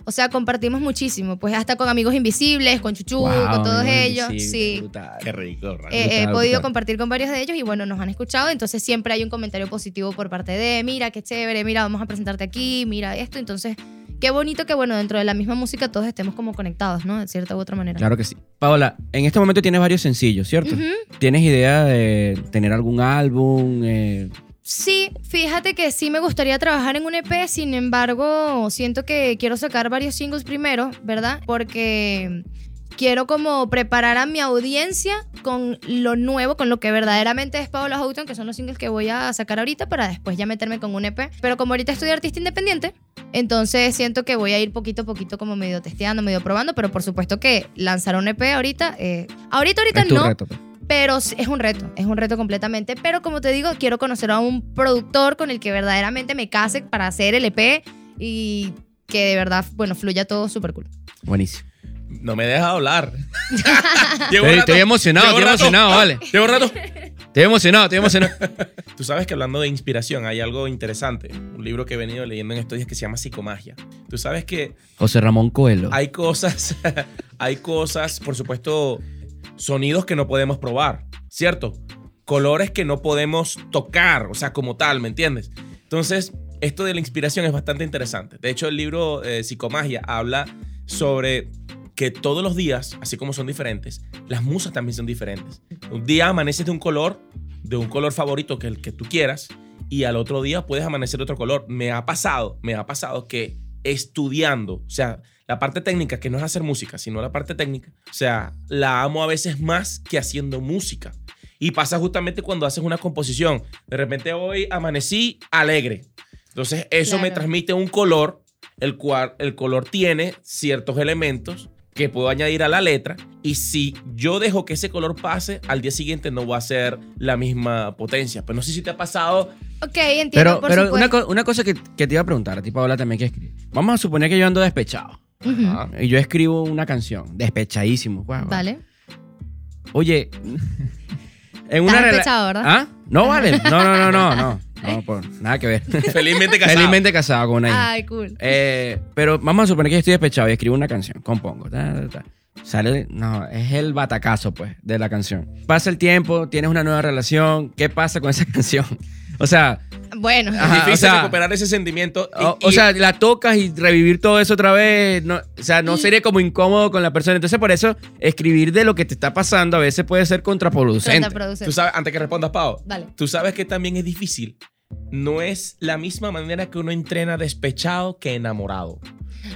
o sea, compartimos muchísimo, pues hasta con amigos invisibles, con Chuchu, Wow, con todos ellos. Sí. brutal. Qué rico. Eh, he Brutal, podido compartir con varios de ellos y bueno, nos han escuchado, entonces siempre hay un comentario positivo por parte de, mira, qué chévere, mira, vamos a presentarte aquí, mira esto, entonces, qué bonito que bueno, dentro de la misma música todos estemos como conectados, ¿no? De cierta u otra manera. Claro que sí. Paola, en este momento tienes varios sencillos, ¿cierto? ¿Tienes idea de tener algún álbum? Eh, Sí, fíjate que sí me gustaría trabajar en un EP, sin embargo, siento que quiero sacar varios singles primero, ¿verdad? Porque quiero como preparar a mi audiencia con lo nuevo, con lo que verdaderamente es Paola Houghton, que son los singles que voy a sacar ahorita para después ya meterme con un EP. Pero como ahorita estoy artista independiente, entonces siento que voy a ir poquito a poquito como medio testeando, medio probando, pero por supuesto que lanzar un EP ahorita, eh, ahorita, ahorita es tu no, reto. Pero es un reto, es un reto completamente. Pero como te digo, quiero conocer a un productor con el que verdaderamente me case para hacer el EP y que de verdad, bueno, fluya todo súper cool. Buenísimo. No me dejas hablar. Estoy, Llevo rato- estoy emocionado, llevo estoy rato- emocionado, vale. Llevo rato. Estoy emocionado, estoy emocionado. Tú sabes que hablando de inspiración hay algo interesante. Un libro que he venido leyendo en estos días que se llama Psicomagia. Tú sabes que José Ramón Coelho. hay cosas, hay cosas, por supuesto, sonidos que no podemos probar, ¿cierto? Colores que no podemos tocar, o sea, como tal, ¿me entiendes? Entonces, esto de la inspiración es bastante interesante. De hecho, el libro eh, Psicomagia habla sobre que todos los días, así como son diferentes, las musas también son diferentes. Un día amaneces de un color, de un color favorito que el que tú quieras, y al otro día puedes amanecer de otro color. Me ha pasado, me ha pasado que estudiando, o sea, la parte técnica, que no es hacer música, sino la parte técnica, o sea, la amo a veces más que haciendo música. Y pasa justamente cuando haces una composición. De repente hoy amanecí alegre. Entonces eso me transmite un color, el cual el color tiene ciertos elementos que puedo añadir a la letra. Y si yo dejo que ese color pase, al día siguiente no va a ser la misma potencia. Pero no sé si te ha pasado. Ok, entiendo, Pero, por pero una, una cosa que, que te iba a preguntar, a ti Paola también que escribe. Vamos a suponer que yo ando despechado. Y yo escribo una canción, despechadísimo. guau. Vale. Oye, en una Estás rela- despechado, ¿verdad? ¿Ah? No vale. No, no, no, no, no. No, por nada que ver. Felizmente casado. Felizmente casado con una hija. Ay, cool. Eh, pero vamos a suponer que yo estoy despechado y escribo una canción, compongo. ta, ta, ta. Sale, no, es el batacazo, pues, de la canción. Pasa el tiempo, tienes una nueva relación, ¿qué pasa con esa canción? O sea, Bueno, Es Ajá, difícil o sea, recuperar ese sentimiento. y- o, o y- sea, la tocas y revivir todo eso otra vez, no, o sea, no sería como incómodo con la persona. Entonces, por eso, escribir de lo que te está pasando a veces puede ser contraproducente. contraproducente. tú sabes, antes que respondas, Pau, Dale. tú sabes que también es difícil. No es la misma manera que uno entrena despechado que enamorado.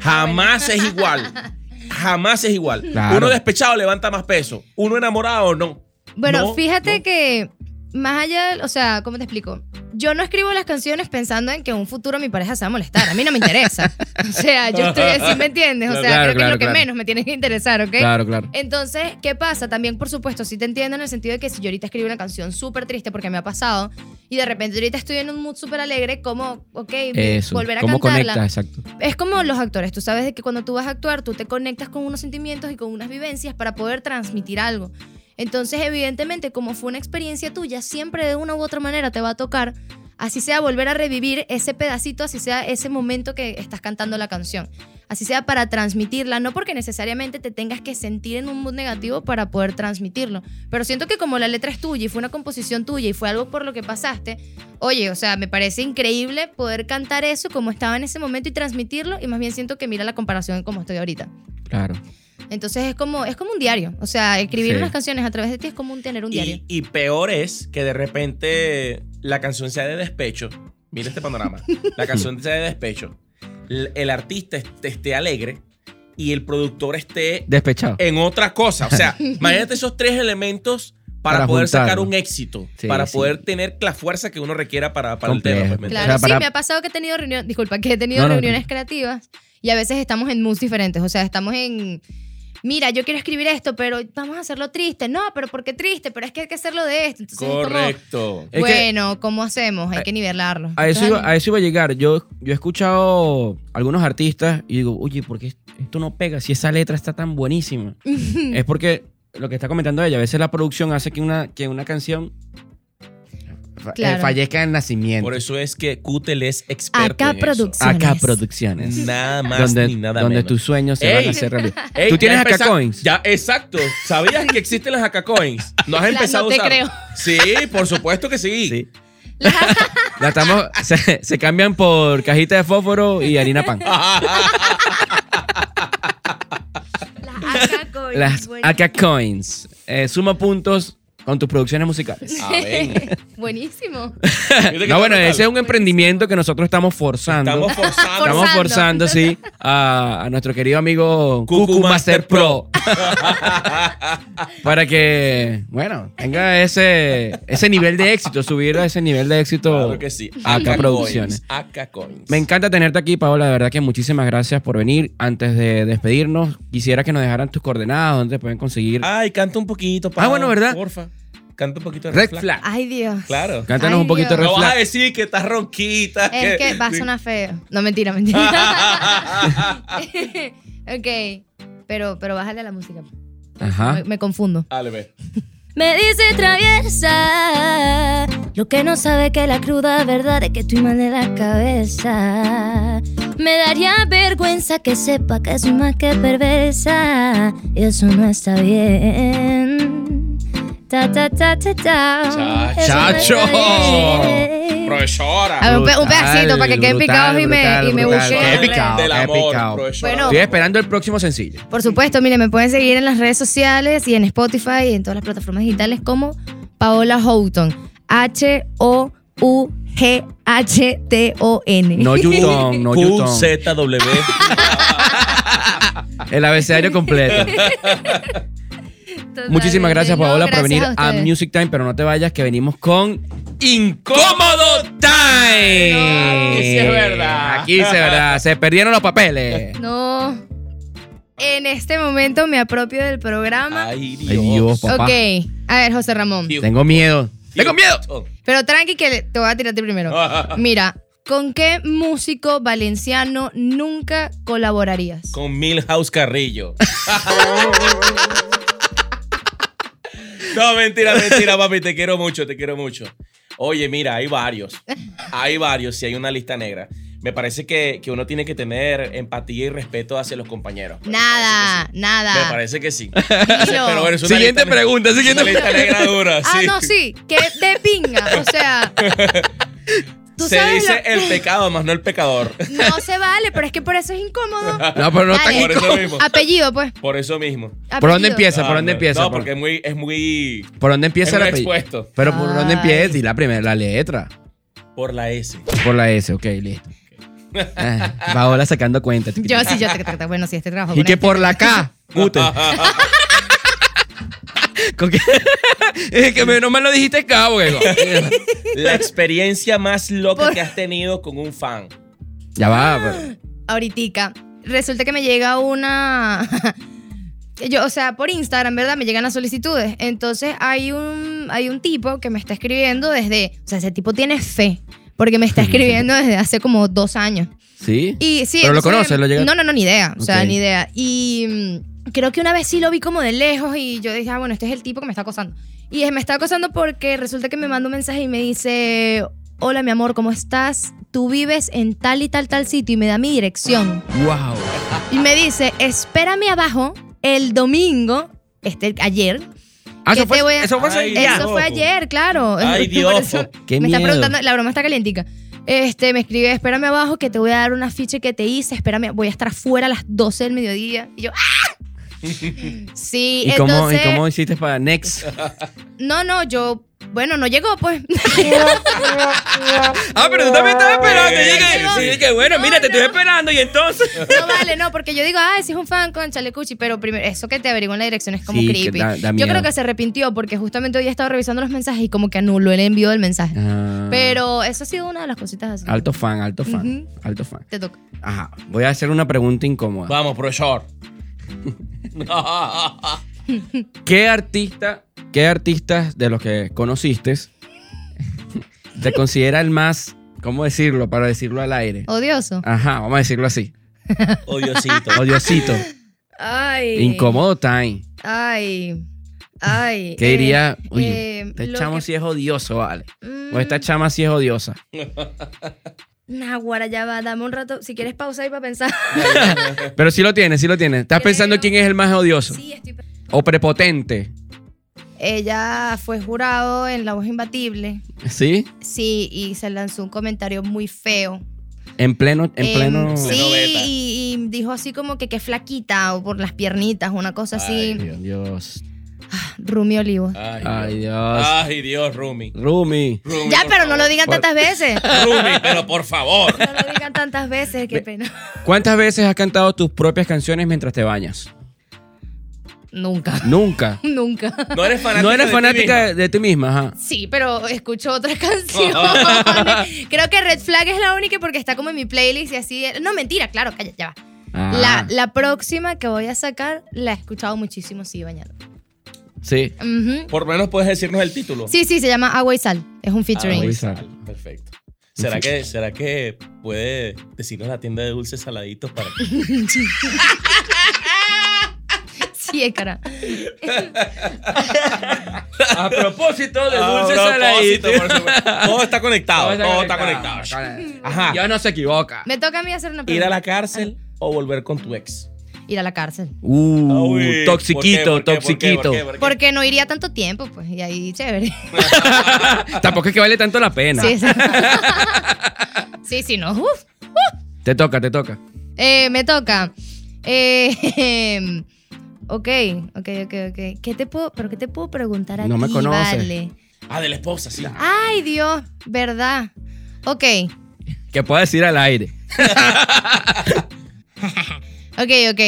Jamás es igual. Jamás es igual. Claro. Uno despechado levanta más peso. Uno enamorado no. Bueno, No, fíjate no. que más allá, o sea, ¿cómo te explico? Yo no escribo las canciones pensando en que en un futuro mi pareja se va a molestar. A mí no me interesa. O sea, yo estoy así, ¿me entiendes? O sea, Claro, creo que claro, es lo que claro. menos me tiene que interesar, ¿ok? Claro, claro. Entonces, ¿qué pasa? También, por supuesto, sí te entiendo en el sentido de que si yo ahorita escribo una canción súper triste porque me ha pasado y de repente ahorita estoy en un mood súper alegre, como, ok, Eso. volver a ¿Cómo cantarla. conectas? Exacto. Es como los actores, tú sabes de que cuando tú vas a actuar, tú te conectas con unos sentimientos y con unas vivencias para poder transmitir algo. Entonces, evidentemente, como fue una experiencia tuya, siempre de una u otra manera te va a tocar, así sea volver a revivir ese pedacito, así sea ese momento que estás cantando la canción. Así sea para transmitirla, no porque necesariamente te tengas que sentir en un mood negativo para poder transmitirlo. Pero siento que como la letra es tuya y fue una composición tuya y fue algo por lo que pasaste, oye, o sea, me parece increíble poder cantar eso como estaba en ese momento y transmitirlo y más bien siento que mira la comparación en cómo estoy ahorita. Claro. Entonces es como, es como un diario. O sea, escribir Sí. unas canciones a través de ti es como un tener un diario. Y, y peor es que de repente la canción sea de despecho. Mira este panorama. La canción sea de despecho. El, el artista est- esté alegre y el productor esté Despechado. en otra cosa. O sea, imagínate esos tres elementos para, Para poder juntarlo. sacar un éxito, Sí, para sí. poder tener la fuerza que uno requiera para, para el tema. pues. Claro, O sea, para- sí, me ha pasado que he tenido reuniones, disculpa, que he tenido No, no, reuniones tranquilo. creativas y a veces estamos en moods diferentes. O sea, estamos en, mira, yo quiero escribir esto, pero vamos a hacerlo triste. No, pero ¿por qué triste? Pero es que hay que hacerlo de esto. Entonces es como, Correcto. Es que- bueno, ¿cómo hacemos? Hay que nivelarlo. A eso, Entonces, iba, a eso iba a llegar. Yo, yo he escuchado algunos artistas y digo, oye, ¿por qué esto no pega? Si esa letra está tan buenísima. es porque lo que está comentando ella, a veces la producción hace que una, que una canción eh, Claro. fallezca en nacimiento. Por eso es que Kutel es experto Acá en eso. Producciones. Acá Producciones. Nada más donde ni nada donde menos. tus sueños se Ey. van a hacer realidad. Ey, ¿Tú tienes acá coins? Ya, exacto. ¿Sabías que existen las acá coins? ¿No has empezado no te a usar? creo. Sí, por supuesto que sí. Sí. La estamos, se, se cambian por cajita de fósforo y harina pan. Las AK Coins, Las. AK Coins. Eh, suma puntos con tus producciones musicales. A ver. Buenísimo. No, bueno, ese es un emprendimiento que nosotros estamos forzando. Estamos forzando. Estamos Forzando. sí, a, a nuestro querido amigo Cucu Cucu Master Master Pro. para que, bueno, tenga ese, ese nivel de éxito, subir a ese nivel de éxito Claro que sí. acá Producciones. Coins. Acá Coins. Me encanta tenerte aquí, Paola. De verdad que muchísimas gracias por venir. Antes de despedirnos, quisiera que nos dejaran tus coordenadas, donde te pueden conseguir. Ay, canta un poquito. Ah, bueno, ¿verdad? Porfa. Canta un poquito de Red flag. Ay, Dios. Claro. Cántanos Ay, un poquito de red No vas a flag. decir que estás ronquita. Es que va a sonar feo. No, mentira, mentira. ok. Pero, pero bájale a la música. Ajá. Me, me confundo. Dale, ve. Me dice traviesa. Lo que no sabe que la cruda verdad es que estoy mal de la cabeza. Me daría vergüenza que sepa que soy más que perversa. Y eso no está bien. Ta, ta, ta, Chacho. Profesora. A ver, un, pe- un Brutal, pedacito para que queden brutal, picados y me, brutal, y me brutal. busquen. Qué picado, redes. Del qué amor, picado. profesora. Bueno. Estoy esperando el próximo sencillo. Por supuesto, miren, me pueden seguir en las redes sociales y en Spotify y en todas las plataformas digitales como Paola Houghton. H-O-U-G-H-T-O-N. No Yutón, no Yutón. QZW. El abecedario completo. Muchísimas gracias, No, Paola, por venir a. Music Time, pero no te vayas, que venimos con Incómodo Time. No, aquí sí es verdad. Aquí sí es verdad. Se perdieron los papeles. No. En este momento me apropio del programa. Ay, Dios. Ay, Dios, papá. ok. A ver, José Ramón. Dios. Tengo miedo. Tengo miedo. Pero tranqui que te voy a tirar a ti primero. Mira, ¿con qué músico valenciano nunca colaborarías? Con Milhouse Carrillo. no, mentira, mentira, papi. Te quiero mucho, te quiero mucho. Oye, mira, hay varios. Hay varios, si hay una lista negra. Me parece que, que uno tiene que tener empatía y respeto hacia los compañeros. Nada, nada. Me parece que sí. Dilo. Pero bueno, es una Siguiente lista pregunta, negra- siguiente una lista negra dura. Ah, sí. no, sí, que de pinga. O sea, tú Se sabes dice lo- el pecado, más no el pecador. No se vale, pero es que por eso es incómodo. No, pero no Dale. Por eso incómodo. mismo. Apellido, pues. Por eso mismo. ¿Por dónde empieza? ¿Por Ah, dónde no. empieza? No, ¿Por- porque es muy, es muy ¿Por dónde empieza es el apellido? expuesto. Pero ¿por dónde Ay. empieza? Y la primera, la letra. Por la S. Por la S, ok, listo. Ah, Paola sacando cuenta. Yo sí, yo te, bueno, sí, este trabajo. Y que este. por la K. Cute. Con que, es que me- no me lo dijiste K, huevo. La experiencia más loca que has tenido con un fan. Ya va. pero- Ahoritica. Resulta que me llega una. Yo, o sea, por Instagram, ¿verdad? Me llegan las solicitudes. Entonces hay un, hay un tipo que me está escribiendo desde. O sea, ese tipo tiene fe. Porque me está escribiendo desde hace como dos años. ¿Sí? Y sí, ¿Pero lo conoces? ¿Lo llega- No, no, no, ni idea. O sea, ni idea. Y mm, creo que una vez sí lo vi como de lejos y yo dije, ah, bueno, este es el tipo que me está acosando. Y me está acosando porque resulta que me manda un mensaje y me dice, hola mi amor, ¿cómo estás? Tú vives en tal y tal, tal sitio y me da mi dirección. Wow. Y me dice, espérame abajo el domingo, este, ayer. Ah, que eso fue, te voy a- eso fue Ay, ya. Eso fue ayer, claro. Ay, Dios. me está preguntando, la broma está calientica. Este, me escribe, espérame abajo que te voy a dar una ficha que te hice, espérame, voy a estar afuera a las 12 del mediodía. Y yo, ¡ah! Sí, ¿Y cómo, entonces, ¿Y cómo hiciste para Next? no, no, yo, bueno, no llegó pues. Ah, pero tú también estabas esperando. Sí, Y dije, sí, sí, bueno, No, mira, te estoy esperando. Y entonces. No vale, no, porque yo digo, ah, si es un fan con Chalecuchi, pero primero, eso que te averiguan la dirección es como Sí, que creepy. da- da yo creo que se arrepintió porque justamente hoy he estado revisando los mensajes y como que anuló el envío del mensaje. Ah, Pero eso ha sido una de las cositas así. Alto fan, alto fan. Alto fan. Te toca. Ajá. Voy a hacer una pregunta incómoda. Vamos, profesor. ¿Qué artista, qué artistas de los que conociste te considera el más, cómo decirlo, para decirlo al aire? Odioso. Ajá, vamos a decirlo así. Odiosito. Odiosito. Ay. Incómodo time. Ay. Ay. ¿Qué eh, diría? Oye, eh, este chamo que- sí es odioso, vale. Mm, O esta chama sí es odiosa. Naguara, ya va, dame un rato. Si quieres pausa ahí para pensar. Pero sí lo tienes, sí lo tienes. ¿Estás Creo. pensando quién es el más odioso? sí, estoy. pe- O prepotente. Ella fue jurado en La Voz Imbatible. ¿Sí? Sí, y se lanzó un comentario muy feo. En pleno, en Em, pleno. sí, Pleno beta. y, y dijo así como que que flaquita o por las piernitas, una cosa así. Ay, Dios. Rumi Olivo. Ay, Ay, Dios. Dios. Ay, Dios, Rumi. Rumi. Rumi, ya, por pero no lo digan tantas veces. Rumi, pero por favor. No lo digan tantas veces, qué pena. ¿Cuántas veces has cantado tus propias canciones mientras te bañas? Nunca. Nunca. Nunca. No eres fanática. No eres de ti fanática misma? de, de ti misma, ajá. Sí, pero escucho otras canciones. Creo que Red Flag es la única porque está como en mi playlist y así. No, mentira, claro, calla, ya va. Ah. La, la próxima que voy a sacar la he escuchado muchísimo, sí, bañando. Sí. Ujú. Por lo menos puedes decirnos el título. Sí, sí, se llama Agua y Sal. Es un Agua featuring. y y sal. Perfecto. ¿Será que, ¿Será que puede decirnos la tienda de dulces saladitos para que Sí, es cara. A propósito de dulces saladitos. por supuesto. Todo está conectado, todo está conectado. conectado. Ajá. Dios no se equivoca. Me toca a mí hacer una ¿Ir pregunta. a la cárcel o volver con tu ex? Ir a la cárcel. Uh, Uy, toxiquito, ¿por qué? ¿Por qué? toxiquito. ¿Por qué? ¿Por qué? Porque no iría tanto tiempo, pues, y ahí chévere. Tampoco es que vale tanto la pena. Sí, sí. sí, sí, no. Uf. Te toca, te toca. Eh, me toca. Eh, ok, ok, ok, ok. ¿Qué te puedo, pero qué te puedo preguntar a No me conoces. Vale? Ah, de la esposa, sí. Ay, Dios, ¿verdad? Ok, Que pueda decir al aire. Ok, ok.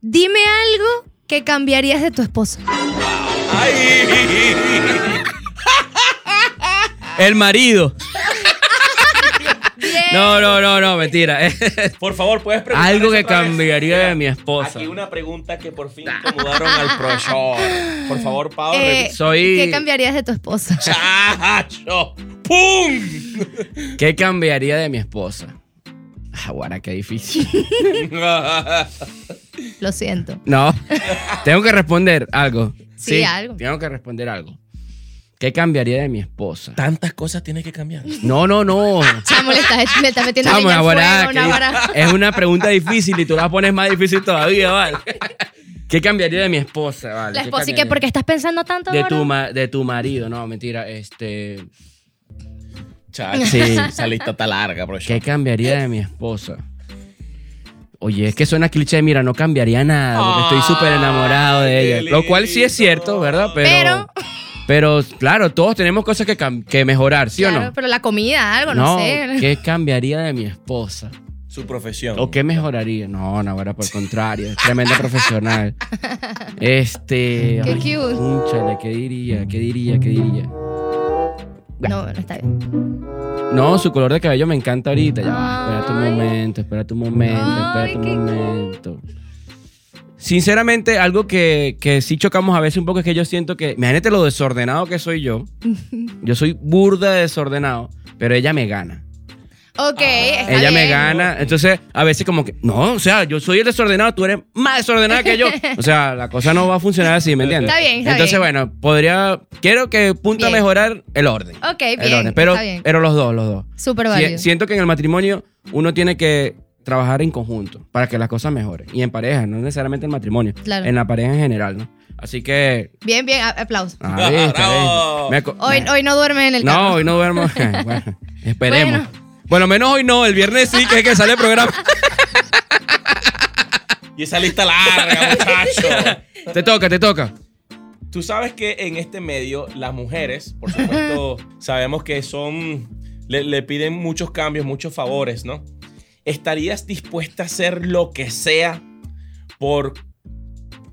Dime algo que cambiarías de tu esposa. ¡Ay! El marido. No, no, no, no, mentira. Por favor, puedes preguntar. Algo que cambiaría de mi esposa. Aquí una pregunta que por fin incomodaron al profesor. Por favor, Pablo. Eh, Soy- ¿Qué cambiarías de tu esposa? ¡Chacho! ¡Pum! ¿Qué cambiaría de mi esposa? Ah, guara, qué difícil. Lo siento. No. Tengo que responder algo. Sí, algo. Tengo que responder algo. ¿Qué cambiaría de mi esposa? Tantas cosas tiene que cambiar. No, no, no. Chamo, le estás, le estás metiendo Chamo, Naguará, fuego, es una pregunta difícil y tú la pones más difícil todavía, ¿vale? ¿Qué cambiaría de mi esposa, vale? La ¿Qué esposa, ¿y qué? ¿Por qué estás pensando tanto De ahora? tu, ma- de tu marido, no, mentira. Este. Chacho, Sí. esa lista está larga, profesor. ¿Qué cambiaría de mi esposa? Oye, es que suena cliché, mira, no cambiaría nada, porque estoy súper enamorado de ella. Lo cual sí es cierto, ¿verdad? Pero, Pero- pero, claro, todos tenemos cosas que, mejorar, ¿sí Claro, o no? Pero la comida, algo, no, sé. ¿qué cambiaría de mi esposa? Su profesión. ¿O qué mejoraría? No, no, ahora por el contrario, es tremenda profesional. Este. Qué ay, cute. cónchale, ¿qué diría? ¿Qué diría? ¿Qué diría? No, no está bien. No, su color de cabello me encanta ahorita. Ya espérate un momento, espérate un momento, espérate un momento. Sinceramente, algo que, que sí chocamos a veces un poco es que yo siento que, imagínate lo desordenado que soy yo. Yo soy burda de desordenado, pero ella me gana. Ok, está ella me bien. gana. Entonces, a veces como que, no, o sea, yo soy el desordenado, tú eres más desordenada que yo. O sea, la cosa no va a funcionar así, ¿me entiendes? Está bien, está Entonces, bien. bueno, podría, quiero que punta a mejorar el orden. Ok, El bien. orden. Pero, está bien. pero los dos, los dos. Súper Si- válido. siento que en el matrimonio uno tiene que trabajar en conjunto para que las cosas mejoren. Y en pareja, no necesariamente en matrimonio. Claro. En la pareja en general, ¿no? Así que. Bien, bien, a- aplausos. ah, viste, Bravo. viste. Me aco- Hoy, me- hoy no duerme en el No, carro. hoy no duermo. bueno, esperemos. Bueno. Bueno. menos hoy no. El viernes sí, que es que sale el programa. Y esa lista larga, muchacho. te toca, te toca. Tú sabes que en este medio las mujeres, por supuesto, sabemos que son, le, le piden muchos cambios, muchos favores, ¿no? ¿Estarías dispuesta a hacer lo que sea por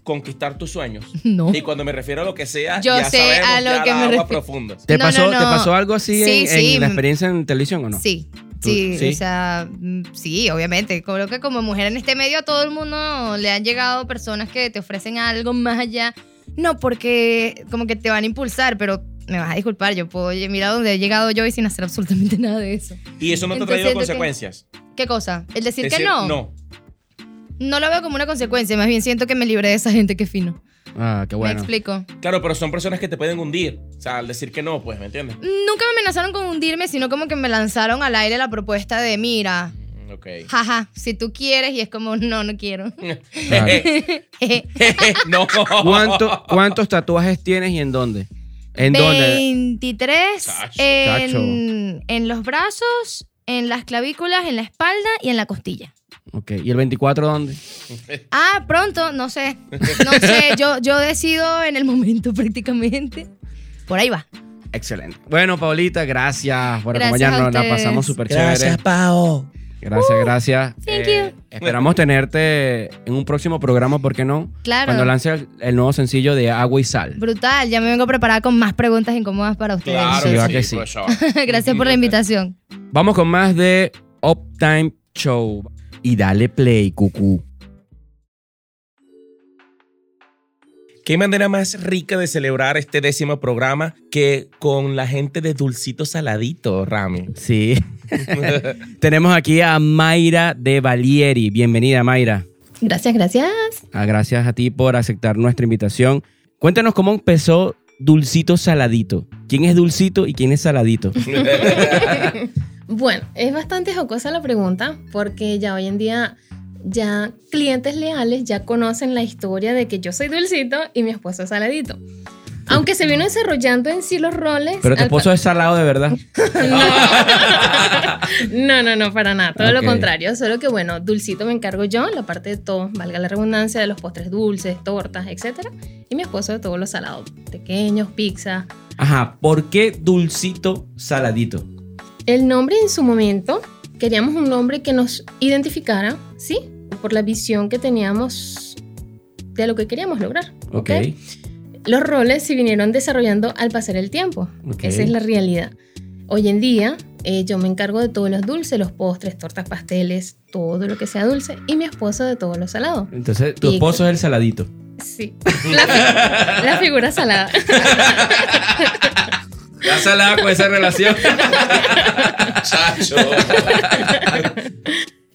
conquistar tus sueños? No. Y cuando me refiero a lo que sea, Yo ya sé sabemos a lo ya que me refiero. ¿Te, No, pasó, no, ¿Te pasó algo así Sí, en, sí. en la experiencia en televisión o no? Sí. Sí, sí. o sea, mm, sí, obviamente. Creo que como mujer en este medio a todo el mundo le han llegado personas que te ofrecen algo más allá. No porque como que te van a impulsar, pero me vas a disculpar, yo puedo, mira dónde he llegado yo y sin hacer absolutamente nada de eso. Y eso no te ha traído que- consecuencias. ¿Qué cosa? ¿El decir, Decir, que no? No. No lo veo como una consecuencia, más bien siento que me libré de esa gente que fino. Ah, qué Me bueno. explico. Claro, pero son personas que te pueden hundir. O sea, al decir que no, pues, ¿me entiendes? Nunca me amenazaron con hundirme, sino como que me lanzaron al aire la propuesta de, mira, Mm, Ok. jaja, si tú quieres, y es como, no, no quiero. Claro. no. ¿Cuánto- ¿Cuántos tatuajes tienes y en dónde? ¿En dónde? 23 Chacho. en, en los brazos, en las clavículas, en la espalda y en la costilla. Ok. ¿Y el 24 dónde? Ah, pronto, no sé. No sé, yo, yo decido en el momento prácticamente. Por ahí va. Excelente. Bueno, Paulita, gracias por Gracias acompañarnos. a La pasamos súper chévere. Pao. Gracias, gracias. thank Eh, Esperamos tenerte en un próximo programa, ¿por qué no? Claro. Cuando lance el, el nuevo sencillo de Agua y Sal. Brutal, ya me vengo preparada con más preguntas incómodas para ustedes. Claro, Sí, que va sí, que sí. profesor. Gracias por la invitación. Vamos con más de Uptime Show. Y dale play, cucú. ¿Qué manera más rica de celebrar este décimo programa que con la gente de Dulcito Saladito, Rami? Sí. Tenemos aquí a Mayra de Valieri. Bienvenida, Mayra. Gracias, gracias. Ah, gracias a ti por aceptar nuestra invitación. Cuéntanos cómo empezó Dulcito Saladito. ¿Quién es Dulcito y quién es Saladito? Bueno, es bastante jocosa la pregunta porque ya hoy en día ya clientes leales ya conocen la historia de que yo soy dulcito y mi esposo es saladito. Aunque se vino desarrollando en sí los roles. Pero tu esposo es salado de verdad. No, no, no, para nada. Todo lo contrario. Solo que, bueno, dulcito me encargo yo, la parte de todo, valga la redundancia, de los postres dulces, tortas, etc. Y mi esposo de todos los salados, pequeños, pizza. Ajá, ¿por qué Dulcito Saladito? El nombre en su momento, queríamos un nombre que nos identificara, ¿sí? Por la visión que teníamos de lo que queríamos lograr. Ok. Los roles se vinieron desarrollando al pasar el tiempo. Ok. Esa es la realidad. Hoy en día, eh, yo me encargo de todos los dulces, los postres, tortas, pasteles, todo lo que sea dulce, y mi esposo de todo lo salado. Entonces, tu Y- esposo es el Saladito. Sí, la, fi- la figura salada. ¿Está salada con esa relación? Chacho.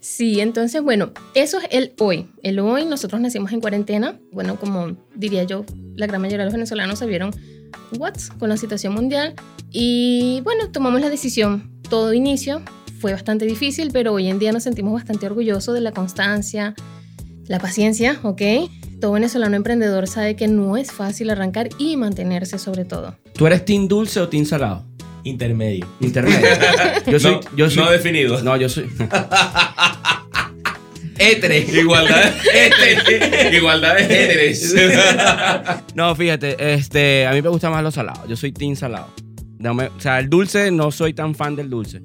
Sí, entonces, bueno, eso es el hoy. El hoy, nosotros nacimos en cuarentena. Bueno, como diría yo, la gran mayoría de los venezolanos se vieron what con la situación mundial. Y bueno, tomamos la decisión. Todo inicio fue bastante difícil, pero hoy en día nos sentimos bastante orgullosos de la constancia, la paciencia, ¿ok? Todo venezolano emprendedor sabe que no es fácil arrancar y mantenerse sobre todo. ¿Tú eres team dulce o team salado? Intermedio. Intermedio. Yo soy, no, yo soy, no definido. No, yo soy. Etre. Igualdad, este, igualdad de géneros. No, fíjate, este, a mí me gusta más los salados. Yo soy team salado. No me- o sea, el dulce no soy tan fan del dulce.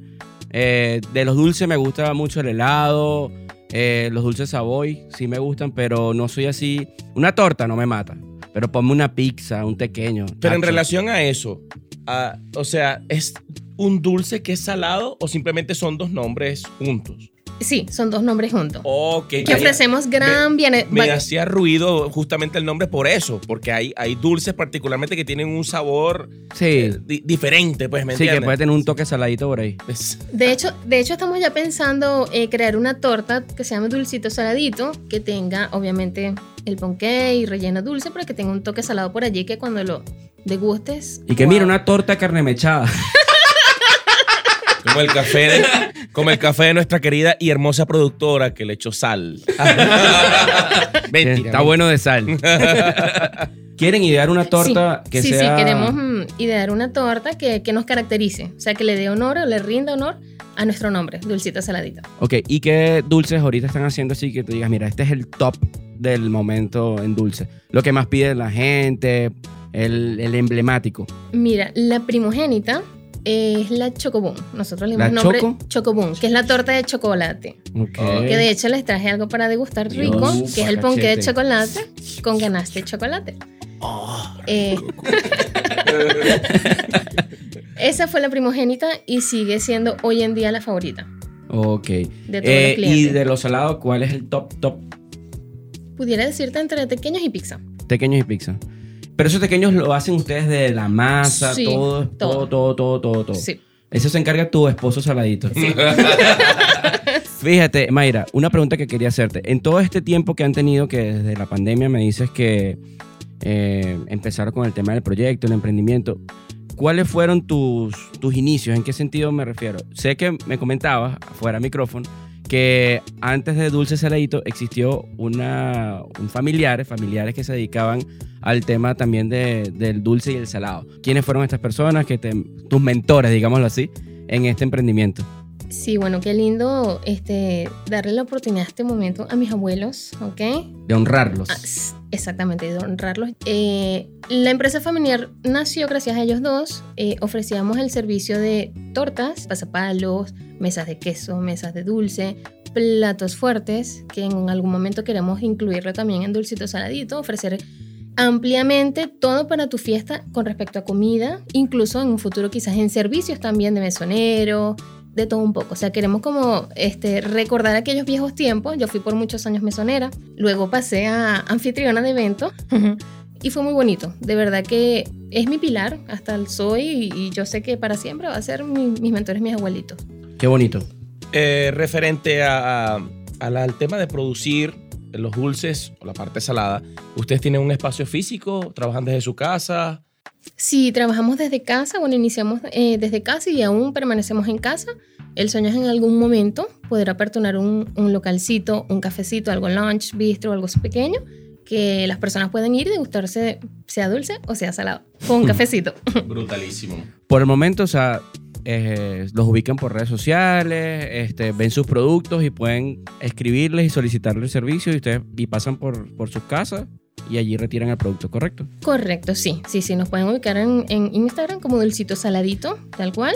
Eh, de los dulces me gusta mucho el helado, eh, los dulces Savoy sí me gustan, pero no soy así. Una torta no me mata, pero ponme una pizza, un pequeño. Pero en relación a eso, a- o sea, ¿es un dulce que es salado o simplemente son dos nombres juntos? Sí, son dos nombres juntos. Ok. Que ofrecemos gran bien... Me hacía ruido justamente el nombre por eso, porque hay, hay dulces particularmente que tienen un sabor Sí, eh, di- diferente, pues, ¿me sí, que entiendes? puede tener un toque saladito por ahí. De hecho, de hecho, estamos ya pensando eh, crear una torta que se llame dulcito saladito, que tenga obviamente el ponqué y relleno dulce, pero que tenga un toque salado por allí que cuando lo degustes. Y que wow. mira, una torta carne mechada. Como el café de, como el café de nuestra querida y hermosa productora que le echó sal. Mentira, Está ¿no? bueno de sal. ¿Quieren idear una torta sí, que sí, sea... sí, queremos mm, idear una torta que, que nos caracterice, o sea, que le dé honor o le rinda honor a nuestro nombre, dulcito saladito. Ok, ¿y qué dulces ahorita están haciendo así que tú digas, mira, este es el top del momento en dulce? Lo que más pide la gente, el, el emblemático. Mira, la primogénita es la chocobón. Nosotros le ¿La dimos nombre choco? chocobón, que es la torta de chocolate. Ok. Que de hecho les traje algo para degustar Dios, rico, que es el ponqué de chocolate con ganaste de chocolate. Eh, esa fue la primogénita y sigue siendo hoy en día la favorita. Ok. De todos Eh, los y clientes. de los salados, ¿cuál es el top, top? Pudiera decirte entre pequeños y pizza. Tequeños y pizza. Pero esos pequeños lo hacen ustedes de la masa, Sí, todo, todo, todo, todo, todo, todo. Sí. Eso se encarga tu esposo saladito. Fíjate, Mayra, una pregunta que quería hacerte. En todo este tiempo que han tenido, que desde la pandemia me dices que eh, empezaron con el tema del proyecto, el emprendimiento, ¿cuáles fueron tus, tus inicios? ¿En qué sentido me refiero? Sé que me comentabas, fuera micrófono, que antes de Dulce Saladito existió una, un familiar, familiares que se dedicaban al tema también de- del dulce y el salado. ¿Quiénes fueron estas personas, que tus mentores, digámoslo así, en este emprendimiento? Sí, bueno, qué lindo este, darle la oportunidad a este momento a mis abuelos, ¿ok? De honrarlos. Ah, Exactamente, de honrarlos. Eh, la empresa familiar nació gracias a ellos dos. Eh, ofrecíamos el servicio de tortas, pasapalos, mesas de queso, mesas de dulce, platos fuertes, que en algún momento queremos incluirlo también en dulcito saladito, ofrecer ampliamente todo para tu fiesta con respecto a comida, incluso en un futuro quizás en servicios también de mesonero, de todo un poco. O sea, queremos como este, recordar aquellos viejos tiempos. Yo fui por muchos años mesonera, luego pasé a anfitriona de eventos y fue muy bonito. De verdad que es mi pilar hasta el soy y, y yo sé que para siempre va a ser mi- mis mentores, mis abuelitos. Qué bonito. Eh, referente a- a- a la- al tema de producir los dulces o la parte salada, ¿ustedes tienen un espacio físico? ¿Trabajan desde su casa? Si trabajamos desde casa, bueno, iniciamos eh, desde casa y aún permanecemos en casa. El sueño es en algún momento poder aperturar un, un localcito, un cafecito, algo lunch, bistro, algo así pequeño, que las personas pueden ir y degustarse, sea dulce o sea salado, con un cafecito. Brutalísimo. Por el momento, o sea, eh, los ubican por redes sociales, este, ven sus productos y pueden escribirles y solicitarles servicio y ustedes y pasan por, por sus casas y allí retiran el producto, ¿correcto? Correcto, sí, sí, sí, nos pueden ubicar en, en Instagram como Dulcito Saladito, tal cual.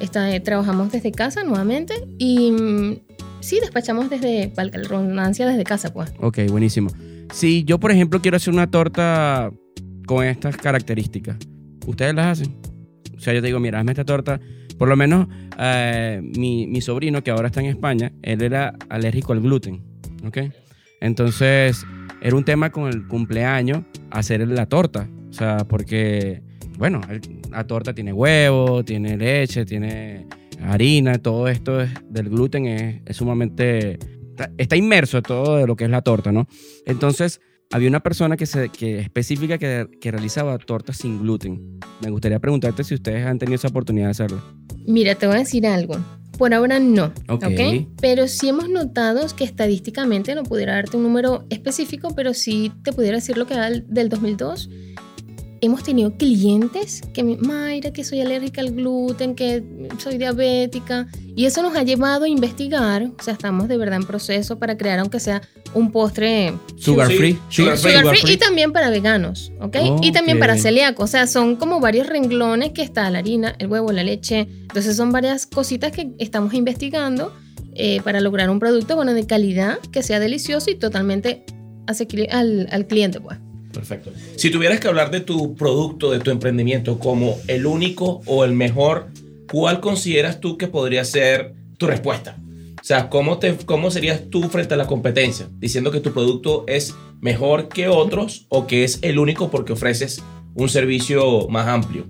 Está, eh, trabajamos desde casa nuevamente y mm, sí, despachamos desde, redundancia, desde casa, pues. Ok, buenísimo. Si yo, por ejemplo, quiero hacer una torta con estas características, ¿ustedes las hacen? O sea, yo te digo, mira, hazme esta torta. Por lo menos eh, mi, mi sobrino, que ahora está en España, él era alérgico al gluten, ¿ok? Entonces, era un tema con el cumpleaños hacer la torta. O sea, porque, bueno, la torta tiene huevo, tiene leche, tiene harina, todo esto es- del gluten es, es sumamente... Está, está inmerso todo de lo que es la torta, ¿no? Entonces, había una persona que, se, que específica que, que realizaba tortas sin gluten. Me gustaría preguntarte si ustedes han tenido esa oportunidad de hacerlo. Mira, te voy a decir algo. Por ahora no, Ok. ¿ok? Pero sí hemos notado que estadísticamente no pudiera darte un número específico, pero sí te pudiera decir lo que el- del 2002. Hemos tenido clientes que me, Mayra, que soy alérgica al gluten, que soy diabética, y eso nos ha llevado a investigar, o sea, estamos de verdad en proceso para crear, aunque sea un postre Sugar Sí, free. sugar free. sugar free y también para veganos, ¿ok? Y también para celíacos, o sea, son como varios renglones que está la harina, el huevo, la leche, entonces son varias cositas que estamos investigando eh, para lograr un producto, bueno, de calidad, que sea delicioso y totalmente asequible al, al cliente, pues. Perfecto. Si tuvieras que hablar de tu producto, de tu emprendimiento como el único o el mejor, ¿cuál consideras tú que podría ser tu respuesta? O sea, ¿cómo, te, ¿cómo serías tú frente a la competencia? Diciendo que tu producto es mejor que otros o que es el único porque ofreces un servicio más amplio.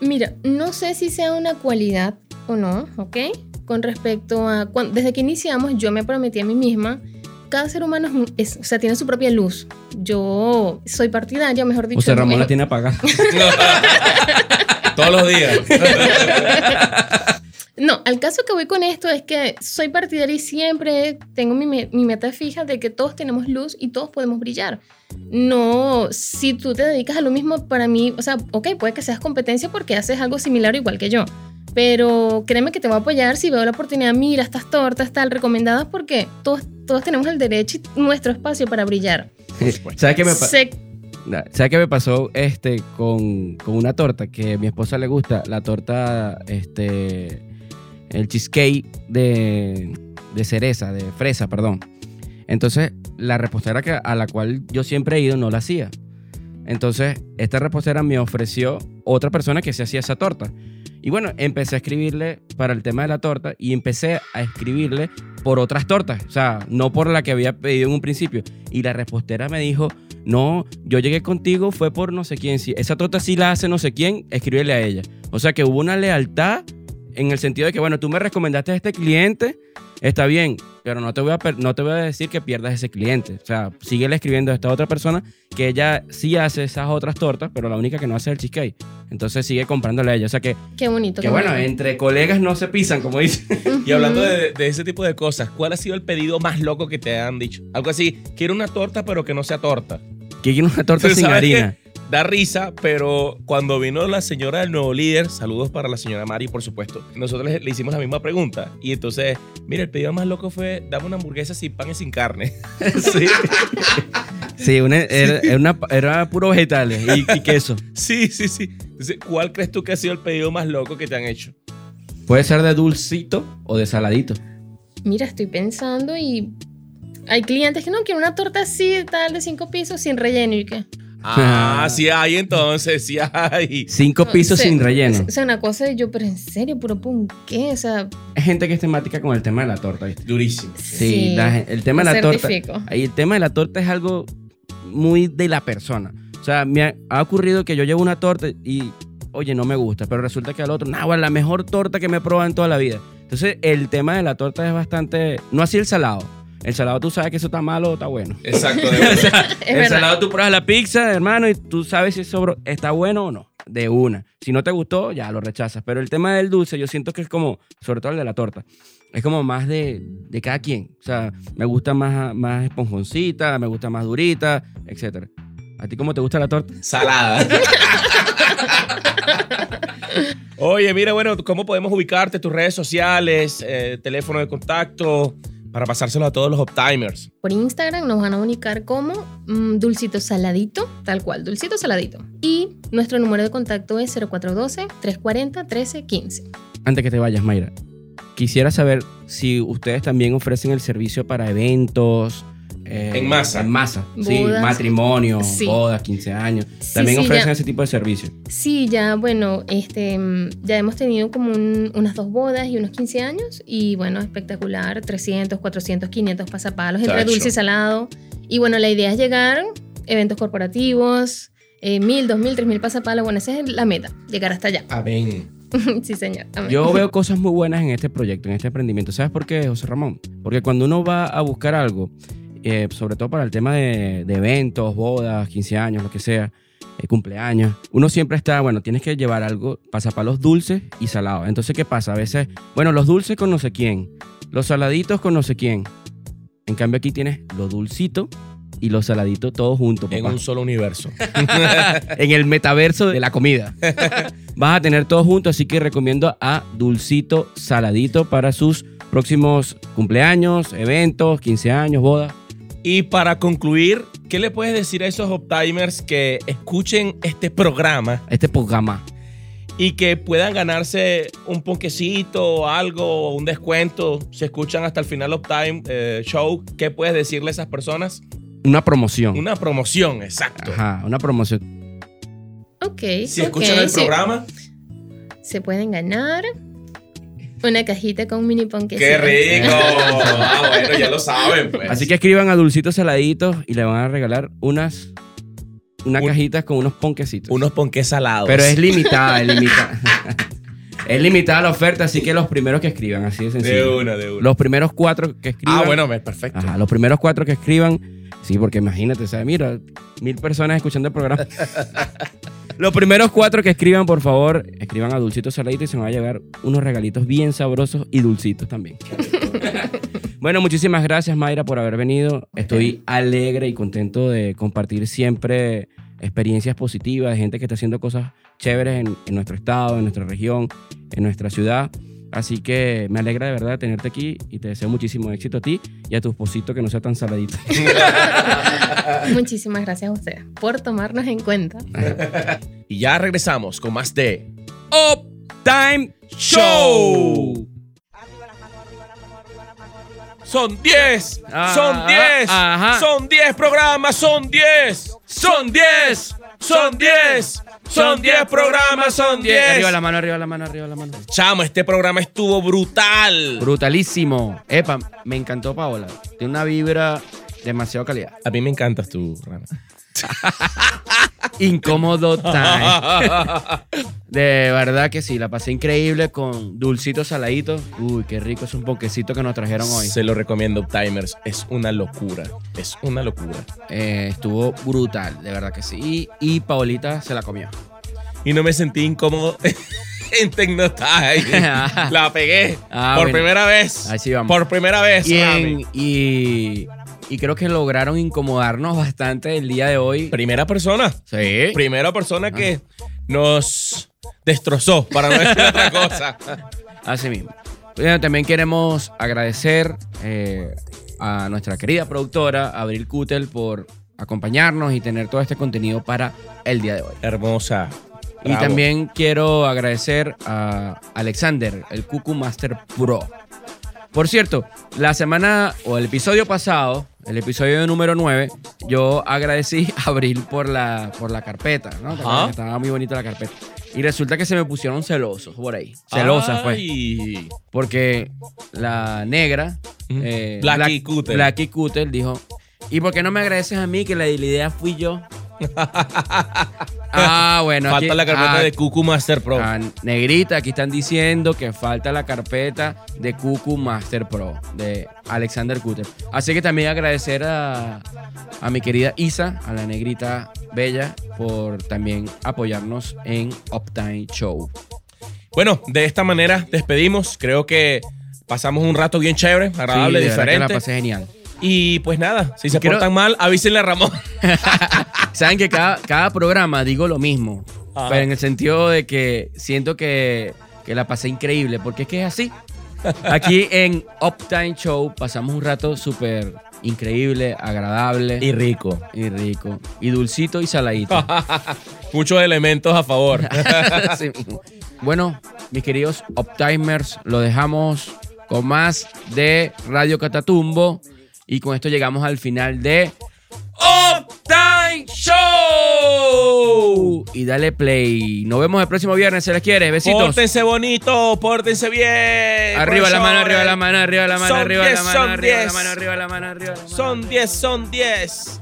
Mira, no sé si sea una cualidad o no, ¿ok? Con respecto a, cuan- desde que iniciamos yo me prometí a mí misma, cada ser humano es, un- es- o sea, tiene su propia luz. Yo soy partidaria, mejor dicho. José Ramón en- la tiene apagada. Todos los días. No, al caso que voy con esto es que soy partidaria y siempre tengo mi, mi meta fija de que todos tenemos luz y todos podemos brillar. No, si tú te dedicas a lo mismo, para mí, o sea, ok, puede que seas competencia porque haces algo similar o igual que yo. Pero créeme que te voy a apoyar si veo la oportunidad, mira, estas tortas, tal, recomendadas porque todos, todos tenemos el derecho y nuestro espacio para brillar. ¿Sabes qué me pasa? ¿Sabes qué me pasó este, con, con una torta que a mi esposa le gusta? La torta, este, el cheesecake de, de cereza, de fresa, perdón. Entonces, la repostera que, a la cual yo siempre he ido no la hacía. Entonces, esta repostera me ofreció otra persona que se hacía esa torta. Y bueno, empecé a escribirle para el tema de la torta y empecé a escribirle por otras tortas. O sea, no por la que había pedido en un principio. Y la repostera me dijo, no, yo llegué contigo, fue por no sé quién. Si esa torta sí la hace no sé quién, escríbele a ella. O sea que hubo una lealtad en el sentido de que, bueno, tú me recomendaste a este cliente, está bien, pero no te voy a, no te voy a decir que pierdas ese cliente. O sea, síguele escribiendo a esta otra persona que ella sí hace esas otras tortas, pero la única que no hace es el cheesecake. Entonces sigue comprándole a ella. O sea que, Qué bonito. que qué bueno, bonito. entre colegas no se pisan, como dicen. Y hablando de, de ese tipo de cosas, ¿cuál ha sido el pedido más loco que te han dicho? Algo así, quiero una torta pero que no sea torta. Que quiere una torta ¿Tú sin qué? Da risa, pero cuando vino la señora del nuevo líder, saludos para la señora Mari, por supuesto, nosotros le, le hicimos la misma pregunta. Y entonces, mira, el pedido más loco fue, dame una hamburguesa sin pan y sin carne. Sí. Sí, una- era, era una- era puro vegetales y, y queso. sí, sí, sí. Entonces, ¿cuál crees tú que ha sido el pedido más loco que te han hecho? Puede ser de dulcito o de saladito. Mira, estoy pensando y hay clientes que no quieren una torta así, tal, de cinco pisos, sin relleno y qué. Ah, sí hay entonces, sí hay. Cinco pisos O sea, sin relleno. O sea, una cosa de yo, pero en serio, puro pum, ¿qué? O sea, Hay gente que es temática con el tema de la torta, ¿viste? Durísimo. Sí, la el tema de la torta. certifico. Ahí el tema de la torta es algo muy de la persona. O O sea, me ha, ha ocurrido que yo llevo una torta y, oye, no me gusta, pero resulta que al otro, nah, bueno, la mejor torta que me he probado en toda la vida. Entonces, el tema de la torta es bastante, no así el salado. El salado tú sabes que eso está malo o está bueno. Exacto. de O verdad. sea, Es el verdad. salado tú pruebas la pizza, hermano, y tú sabes si eso está bueno o no. De una. Si no te gustó, ya lo rechazas. Pero el tema del dulce, yo siento que es como, sobre todo el de la torta, es como más de, de cada quien. O sea, me gusta más, más esponjoncita, me gusta más durita, etc. ¿A ti cómo te gusta la torta? Salada. Oye, mira, bueno, ¿cómo podemos ubicarte? Tus redes sociales, eh, teléfono de contacto, para pasárselo a todos los Optimers. Por Instagram nos van a comunicar como mm, Dulcito Saladito, tal cual, Dulcito Saladito. Y nuestro número de contacto es 0412-340-1315. Antes que te vayas, Mayra, quisiera saber si ustedes también ofrecen el servicio para eventos. Eh, En masa. En masa, sí. Matrimonio, Sí. bodas, 15 años. Sí, también sí, ofrecen ya. ese tipo de servicio. Sí, ya, bueno, este, ya hemos tenido como un- unas dos bodas y unos 15 años. Y bueno, espectacular, 300, 400, 500 pasapalos entre dulce y salado. Y bueno, la idea es llegar, eventos corporativos, eh, 1000, 2000, 3000 pasapalos. Bueno, esa es la meta, llegar hasta allá. Amén. sí, señor. amén. Yo veo cosas muy buenas en este proyecto, en este emprendimiento. ¿Sabes por qué, José Ramón? Porque cuando uno va a buscar algo, eh, sobre todo para el tema de, de eventos, bodas, 15 años, lo que sea, eh, cumpleaños, uno siempre está, bueno, tienes que llevar algo, pasapalos dulces y salados. Entonces, ¿qué pasa? A veces, bueno, los dulces con no sé quién, los saladitos con no sé quién. En cambio, aquí tienes lo dulcito y los saladitos todos juntos, En un solo universo. en el metaverso de la comida. Vas a tener todo junto, así que recomiendo a Dulcito Saladito para sus próximos cumpleaños, eventos, 15 años, bodas. Y para concluir, ¿qué le puedes decir a esos Optimers que escuchen este programa Este programa. y que puedan ganarse un ponquecito, algo, un descuento? Si escuchan hasta el final Optime eh, Show, ¿qué puedes decirle a esas personas? Una promoción. Una promoción, exacto. Ajá, una promoción. Ok. Si escuchan el sí. programa, Se pueden ganar una cajita con mini ponquecito. ¡qué rico! ah, bueno, ya lo saben, pues. Así que escriban a Dulcito Saladito y le van a regalar unas, unas Un- cajitas con unos ponquecitos. Unos ponques salados. Pero es limitada, es limitada. es limitada la oferta, así que los primeros que escriban, así de de sencillo. una, de una. Los primeros cuatro que escriban. ah, bueno, perfecto. Ajá, los primeros cuatro que escriban. Sí, porque imagínate, ¿sabes? Mira, mil personas escuchando el programa. los primeros cuatro que escriban, por favor, escriban a Dulcito Saladito y se van a llevar unos regalitos bien sabrosos y dulcitos también. bueno, muchísimas gracias, Mayra, por haber venido. Estoy alegre y contento de compartir siempre experiencias positivas de gente que está haciendo cosas chéveres en, en nuestro estado, en nuestra región, en nuestra ciudad. Así que me alegra de verdad tenerte aquí y te deseo muchísimo éxito a ti y a tu esposito que no sea tan saladito. Muchísimas gracias a ustedes por tomarnos en cuenta. Y ya regresamos con más de Up Time Show. Son 10, Ajá, son 10, ajá. son 10 programas, son 10, son 10, son 10, son 10 programas, son 10. Arriba la mano, arriba la mano, arriba la mano. Chamo, este programa estuvo brutal. Brutalísimo. Epa, me encantó Paola. Tiene una vibra demasiado calidad. A mí me encantas tú, Rana. Incómodo time. De verdad que sí, la pasé increíble con dulcitos saladitos. Uy, qué rico es un poquecito que nos trajeron hoy. Se lo recomiendo, Timers. Es una locura. Es una locura. Eh, estuvo brutal, de verdad que sí. Y, y Paolita se la comió. Y no me sentí incómodo en Tecnotime. La pegué. Ah, por bueno. primera vez. Ahí sí vamos. Por primera vez. Y, Rami. en- y, y creo que lograron incomodarnos bastante el día de hoy. Primera persona. Sí. Primera persona que nos destrozó, para no decir otra cosa. Así mismo. Bueno, también queremos agradecer eh, a nuestra querida productora, Abril Kutel, por acompañarnos y tener todo este contenido para el día de hoy. Hermosa. Y Bravo. también quiero agradecer a Alexander, el Cucu Master Pro. Por cierto, la semana o el episodio pasado, el episodio número 9, yo agradecí a Abril por la, por la carpeta, ¿no? ¿Te acuerdas Ajá. que Estaba muy bonita la carpeta. Y resulta que se me pusieron celosos por ahí. Celosas, pues. Ay. Porque la negra, eh, Blackie Black- Cutter. Blackie Cutter dijo, ¿y por qué no me agradeces a mí que la, la idea fui yo? Ah, bueno. Falta aquí- la carpeta ah, de Cucu Master Pro. ah, negrita, aquí están diciendo que falta la carpeta de Cucu Master Pro de Alexander Cutter. Así que también agradecer a, a mi querida Isa, a la negrita bella, por también apoyarnos en Uptime Show. Bueno, de esta manera despedimos. Creo que pasamos un rato bien chévere, agradable, Sí, de verdad que la diferente. pasé genial. Y pues nada, si se Quiero- portan mal, avísenle a Ramón. Saben que cada, cada programa digo lo mismo, Ajá. pero en el sentido de que siento que, que la pasé increíble, porque es que es así. Aquí en Uptime Show pasamos un rato súper increíble, agradable y rico. y rico, y dulcito y saladito. Muchos elementos a favor. Bueno, mis queridos Uptimers, lo dejamos con más de Radio Catatumbo y con esto llegamos al final de Uptime Show. Y dale play. Nos vemos el próximo viernes, se les quiere. Besitos. Pórtense bonito, pórtense bien. Arriba la mano, arriba la mano, arriba la mano, arriba la 10, mano, arriba la 10. mano, arriba la mano, arriba la mano. Son 10, son 10.